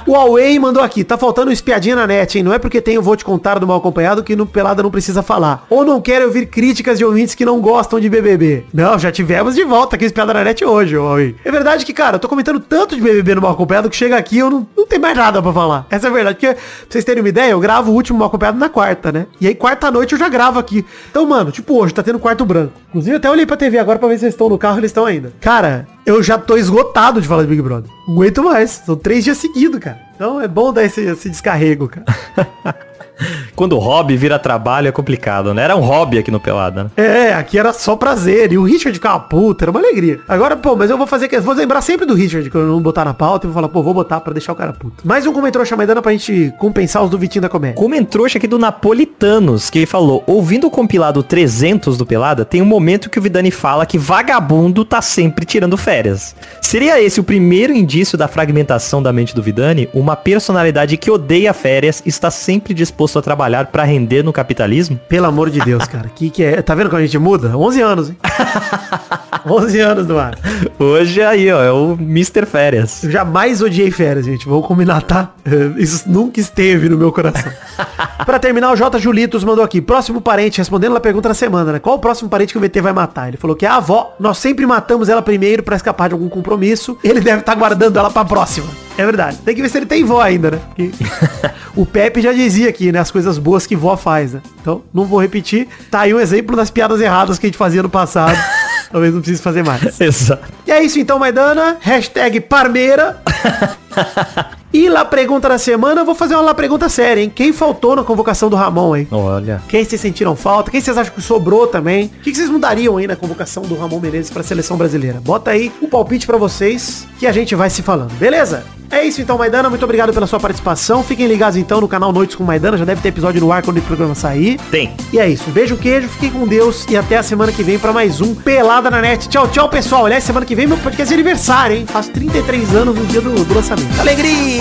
O Huawei mandou aqui, tá faltando espiadinha na net, hein? Não é porque tem o Vou Te Contar do Mal Acompanhado que no Pelada não precisa falar. Ou não quer ouvir críticas de ouvintes que não gostam de BBB. Não, já tivemos de volta aqui o Espiada na net hoje, Huawei. É verdade que, cara, eu tô comentando tanto de BBB no Mal Acompanhado que chega aqui eu não, não tenho mais nada pra falar. Essa é a verdade, porque, pra vocês terem uma ideia, eu gravo o último Mal Acompanhado na quarta, né? E aí quarta noite eu já gravo aqui. Então, mano, tipo hoje, tá tendo quarto branco. Inclusive, até olhei pra TV agora pra ver se eles estão no carro, eles estão ainda. Cara, eu já tô esgotado de falar de Big Brother. Não aguento mais. São três dias seguidos, cara. Então é bom dar esse, esse descarrego, cara. Quando o hobby vira trabalho é complicado, né? Era um hobby aqui no Pelada, né? É, aqui era só prazer. E o Richard ficava puta, era uma alegria. Agora, pô, mas eu vou fazer que vou lembrar sempre do Richard, que eu não botar na pauta e vou falar, pô, vou botar pra deixar o cara puto. Mais um comentário chamaidana pra gente compensar os do Vitinho da comédia. Comentou aqui do Napolitanos, que ele falou, ouvindo o compilado 300 do Pelada, tem um momento que o Vidani fala que vagabundo tá sempre tirando férias. Seria esse o primeiro indício da fragmentação da mente do Vidani? Uma personalidade que odeia férias está sempre disposto a trabalhar pra render no capitalismo? Pelo amor de Deus, cara. Que que é? Tá vendo como a gente muda? 11 anos, hein? 11 anos no ar. Hoje aí, ó, é o Mr. Férias. Eu jamais odiei férias, gente. Vou combinar, tá? Isso nunca esteve no meu coração. pra terminar, o J. Julitos mandou aqui. Próximo parente, respondendo a pergunta da semana, né? Qual o próximo parente que o VT vai matar? Ele falou que é a avó. Nós sempre matamos ela primeiro pra escapar de algum compromisso. Ele deve estar guardando ela pra próxima. É verdade. Tem que ver se ele tem vó ainda, né? Porque o Pepe já dizia aqui, né? As coisas boas que vó faz, né? Então, não vou repetir. Tá aí um exemplo das piadas erradas que a gente fazia no passado. Talvez não precise fazer mais. Exato. E é isso então, Maidana. Hashtag Parmeira. e lá pergunta da semana, eu vou fazer uma lá pergunta séria, hein? Quem faltou na convocação do Ramon, hein? Olha. Quem vocês sentiram falta? Quem vocês acham que sobrou também? O que que vocês mudariam aí na convocação do Ramon Menezes pra seleção brasileira? Bota aí o palpite pra vocês que a gente vai se falando, beleza? É isso então, Maidana. Muito obrigado pela sua participação. Fiquem ligados então no canal Noites com Maidana. Já deve ter episódio no ar quando o programa sair. Tem. E é isso. Um beijo, queijo. Fiquem com Deus. E até a semana que vem pra mais um Pelada na Net. Tchau, tchau, pessoal. Aliás, semana que vem meu podcast de aniversário, hein? Faço 33 anos no dia do, do lançamento. Alegria!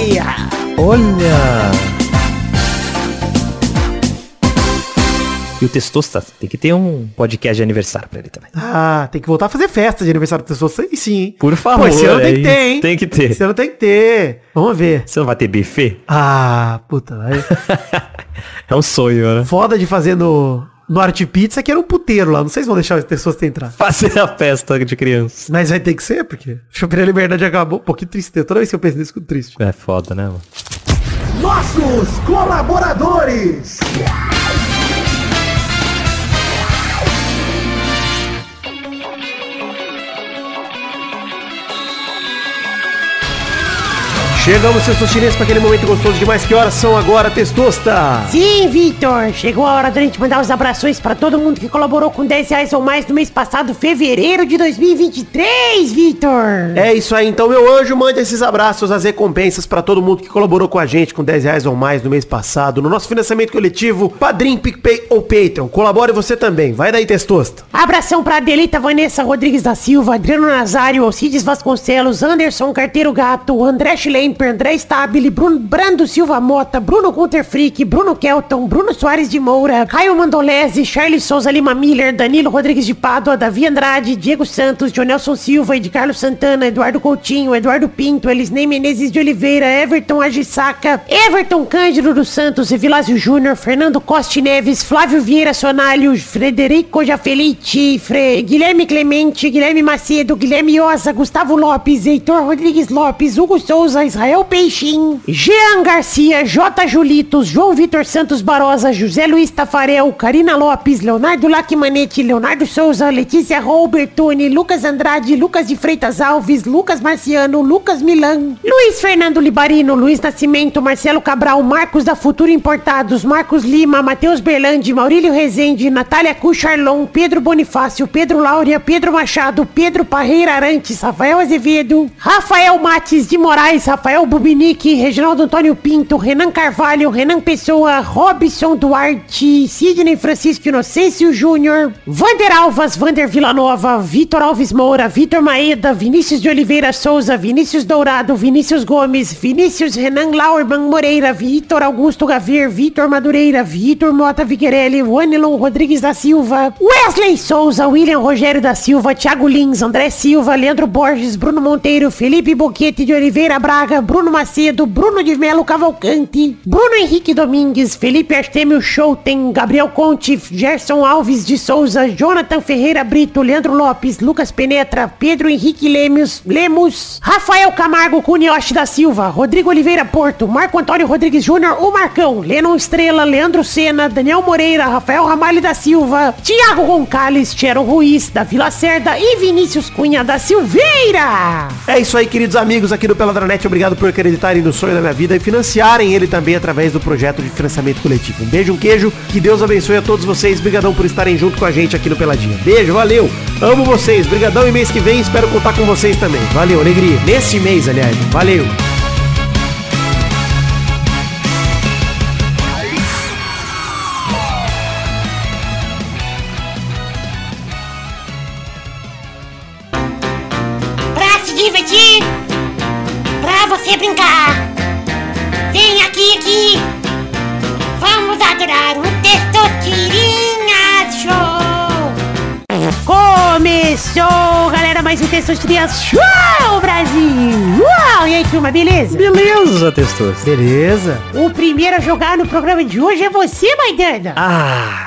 Olha. E o Testosta tem que ter um podcast de aniversário pra ele também. Ah, tem que voltar a fazer festa de aniversário do pessoas. Sim, sim. Por favor. Pô, esse ano tem que ter, hein? Tem que ter. Esse ano tem que ter. Vamos ver. Você não vai ter buffet? Ah, puta. É um sonho, né? Foda de fazer no, no Arte Pizza, que era um puteiro lá. Não sei se vão deixar as pessoas entrar. Fazer a festa de criança. Mas vai ter que ser, porque Choperia Liberdade acabou. Pô, que tristeza. Toda vez que eu penso nisso, eu fico triste. É foda, né, mano? Nossos colaboradores! Chegamos, seus chineses, para aquele momento gostoso demais. Que horas são agora, Testosta? Sim, Vitor! Chegou a hora da gente mandar os abraços pra todo mundo que colaborou com 10 reais ou mais no mês passado, fevereiro de 2023, Vitor! É isso aí, então, meu anjo, mande esses abraços, as recompensas para todo mundo que colaborou com a gente com 10 reais ou mais no mês passado, no nosso financiamento coletivo, Padrim, PicPay ou Patreon. Colabore você também. Vai daí, Testosta. Abração pra Adelita Vanessa Rodrigues da Silva, Adriano Nazário, Alcides Vasconcelos, Anderson Carteiro Gato, André Schlemp, André Stabile, Bruno Brando Silva Mota, Bruno Gunter Frick, Bruno Kelton, Bruno Soares de Moura, Caio Mandolese, Charles Souza Lima Miller, Danilo Rodrigues de Pádua, Davi Andrade, Diego Santos, Jonelson Silva, Ed Carlos Santana, Eduardo Coutinho, Eduardo Pinto, Elisnei Menezes de Oliveira, Everton Agissaca, Everton Cândido dos Santos, Evilásio Júnior, Fernando Costa Neves, Flávio Vieira Sonalho, Frederico Jafelite, Fre... Guilherme Clemente, Guilherme Macedo, Guilherme Osa, Gustavo Lopes, Heitor Rodrigues Lopes, Hugo Souza, Israel Peixim, Jean Garcia, J. Julitos, João Vitor Santos Barosa, José Luiz Tafarel, Karina Lopes, Leonardo Lacmanete, Leonardo Souza, Letícia Robertoni, Lucas Andrade, Lucas de Freitas Alves, Lucas Marciano, Lucas Milan, Luiz Fernando Libarino, Luiz Nascimento, Marcelo Cabral, Marcos da Futuro Importados, Marcos Lima, Matheus Berlandi, Maurílio Rezende, Natália Cucharlon, Pedro Bonifácio, Pedro Laura, Pedro Machado, Pedro Parreira Arantes, Rafael Azevedo, Rafael Mates de Moraes, Rafael Bubinique, Reginaldo Antônio Pinto, Renan Carvalho, Renan Pessoa, Robson Duarte, Sidney Francisco Inocêncio Júnior, Vander Alvas, Vander Villanova, Vitor Alves Moura, Vitor Maeda, Vinícius de Oliveira Souza, Vinícius Dourado, Vinícius Gomes, Vinícius Renan Lauerman Moreira, Vitor Augusto Gavir, Vitor Madureira, Vitor Mota Viguerelli, Wanilon Rodrigues da Silva, Wesley Souza, William Rogério da Silva, Thiago Lins, André Silva, Leandro Borges, Bruno Monteiro, Felipe Boquete de Oliveira Braga, Bruno Macedo, Bruno de Melo Cavalcante, Bruno Henrique Domingues, Felipe Artemio Schouten, Gabriel Conte, Gerson Alves de Souza, Jonathan Ferreira Brito, Leandro Lopes, Lucas Penetra, Pedro Henrique Lemos, Lemos, Rafael Camargo Cunioche da Silva, Rodrigo Oliveira Porto, Marco Antônio Rodrigues Júnior, o Marcão, Lennon Estrela, Leandro Sena, Daniel Moreira, Rafael Ramalho da Silva, Thiago Roncalles, Tchero Ruiz, da Vila Cerda e Vinícius Cunha da Silveira. É isso aí, queridos amigos aqui do Peladranet. Obrigado por acreditarem no sonho da minha vida e financiarem ele também através do projeto de financiamento coletivo. Um beijo, um queijo. Que Deus abençoe a todos vocês. Obrigadão por estarem junto com a gente aqui no Peladinha. Beijo, valeu. Amo vocês. Obrigadão e mês que vem espero contar com vocês também. Valeu, alegria. Nesse mês, aliás. Valeu. Mais um Testosterinha Show, Brasil! Uau! E aí, turma, beleza? Beleza, Testoso. Beleza. O primeiro a jogar no programa de hoje é você, Maidana. Ah,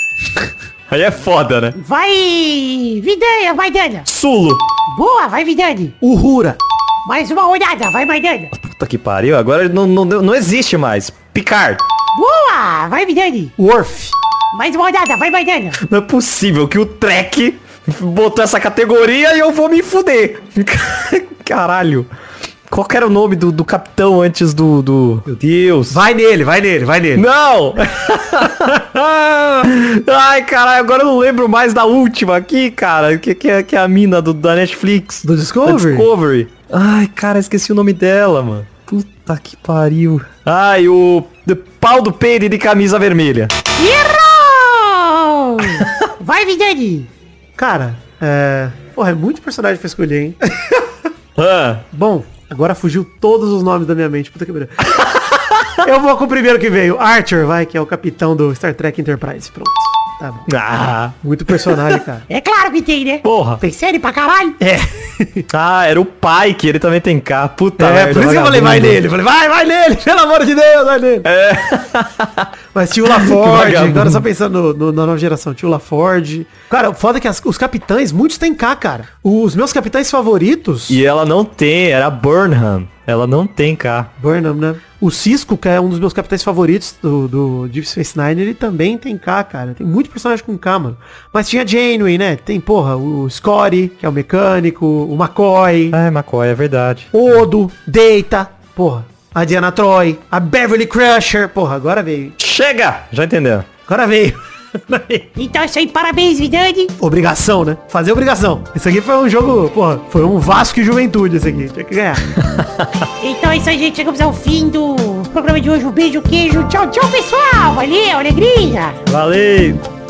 Aí é foda, né? Vai, Vidanha, vai, Dana. Sulo. Boa, vai, Vidani. Uhura. Mais uma rodada, vai, Maidana. Puta que pariu, agora não, não, não existe mais. Picard. Boa, vai, Vidani. Worf. Mais uma rodada, vai, Maidana. Não é possível que o Trek botou essa categoria e eu vou me fuder. Caralho. Qual que era o nome do, do capitão antes do, do... Meu Deus. Vai nele, vai nele, vai nele. Não! Ai, caralho, agora eu não lembro mais da última aqui, cara. Que, que, é, que é a mina do, da Netflix. Do Da Discovery? Discovery. Ai, cara, esqueci o nome dela, mano. Puta que pariu. Ai, o... Pau do peide de camisa vermelha. Errou! Vai, Vidani. Cara, é... Porra, é muito personagem pra escolher, hein? Ah, Bom, agora fugiu todos os nomes da minha mente. Puta que pariu. Eu vou com o primeiro que veio. Archer, vai, que é o capitão do Star Trek Enterprise. Pronto. Tá bom. ah, Muito personagem, cara. É claro que tem, né? porra. Tem série pra caralho. É. Ah, era o pai que ele também tem K. Puta é, merda, por isso que eu falei, vai nele. Falei, vai, vai nele, pelo amor de Deus, vai nele. É. Mas tinha o agora só pensando no- no- na nova geração, tinha o. Cara, foda é que as- os capitães, muitos têm K, cara. Os meus capitães favoritos, E ela não tem, era Burnham. Ela não tem K. Burnham, né? O Cisco, que é um dos meus capitães favoritos do, do Deep Space Nine, ele também tem K, cara. Tem muito personagem com K, mano. Mas tinha Janeway, né? Tem, porra, o Scotty, que é o mecânico, o McCoy, É, McCoy, é verdade. Odo, Data. Porra, a Diana Troy, a Beverly Crusher. Porra, agora veio. Chega! Já entendeu. Agora veio. Então é isso aí, parabéns, Vidani. obrigação, né? Fazer obrigação. Isso aqui foi um jogo, porra, foi um Vasco e Juventude esse aqui. Tinha que ganhar. Então é isso aí, gente. Chegamos ao fim do programa de hoje. Um beijo, queijo. Tchau, tchau, pessoal. Valeu, alegria. Valeu!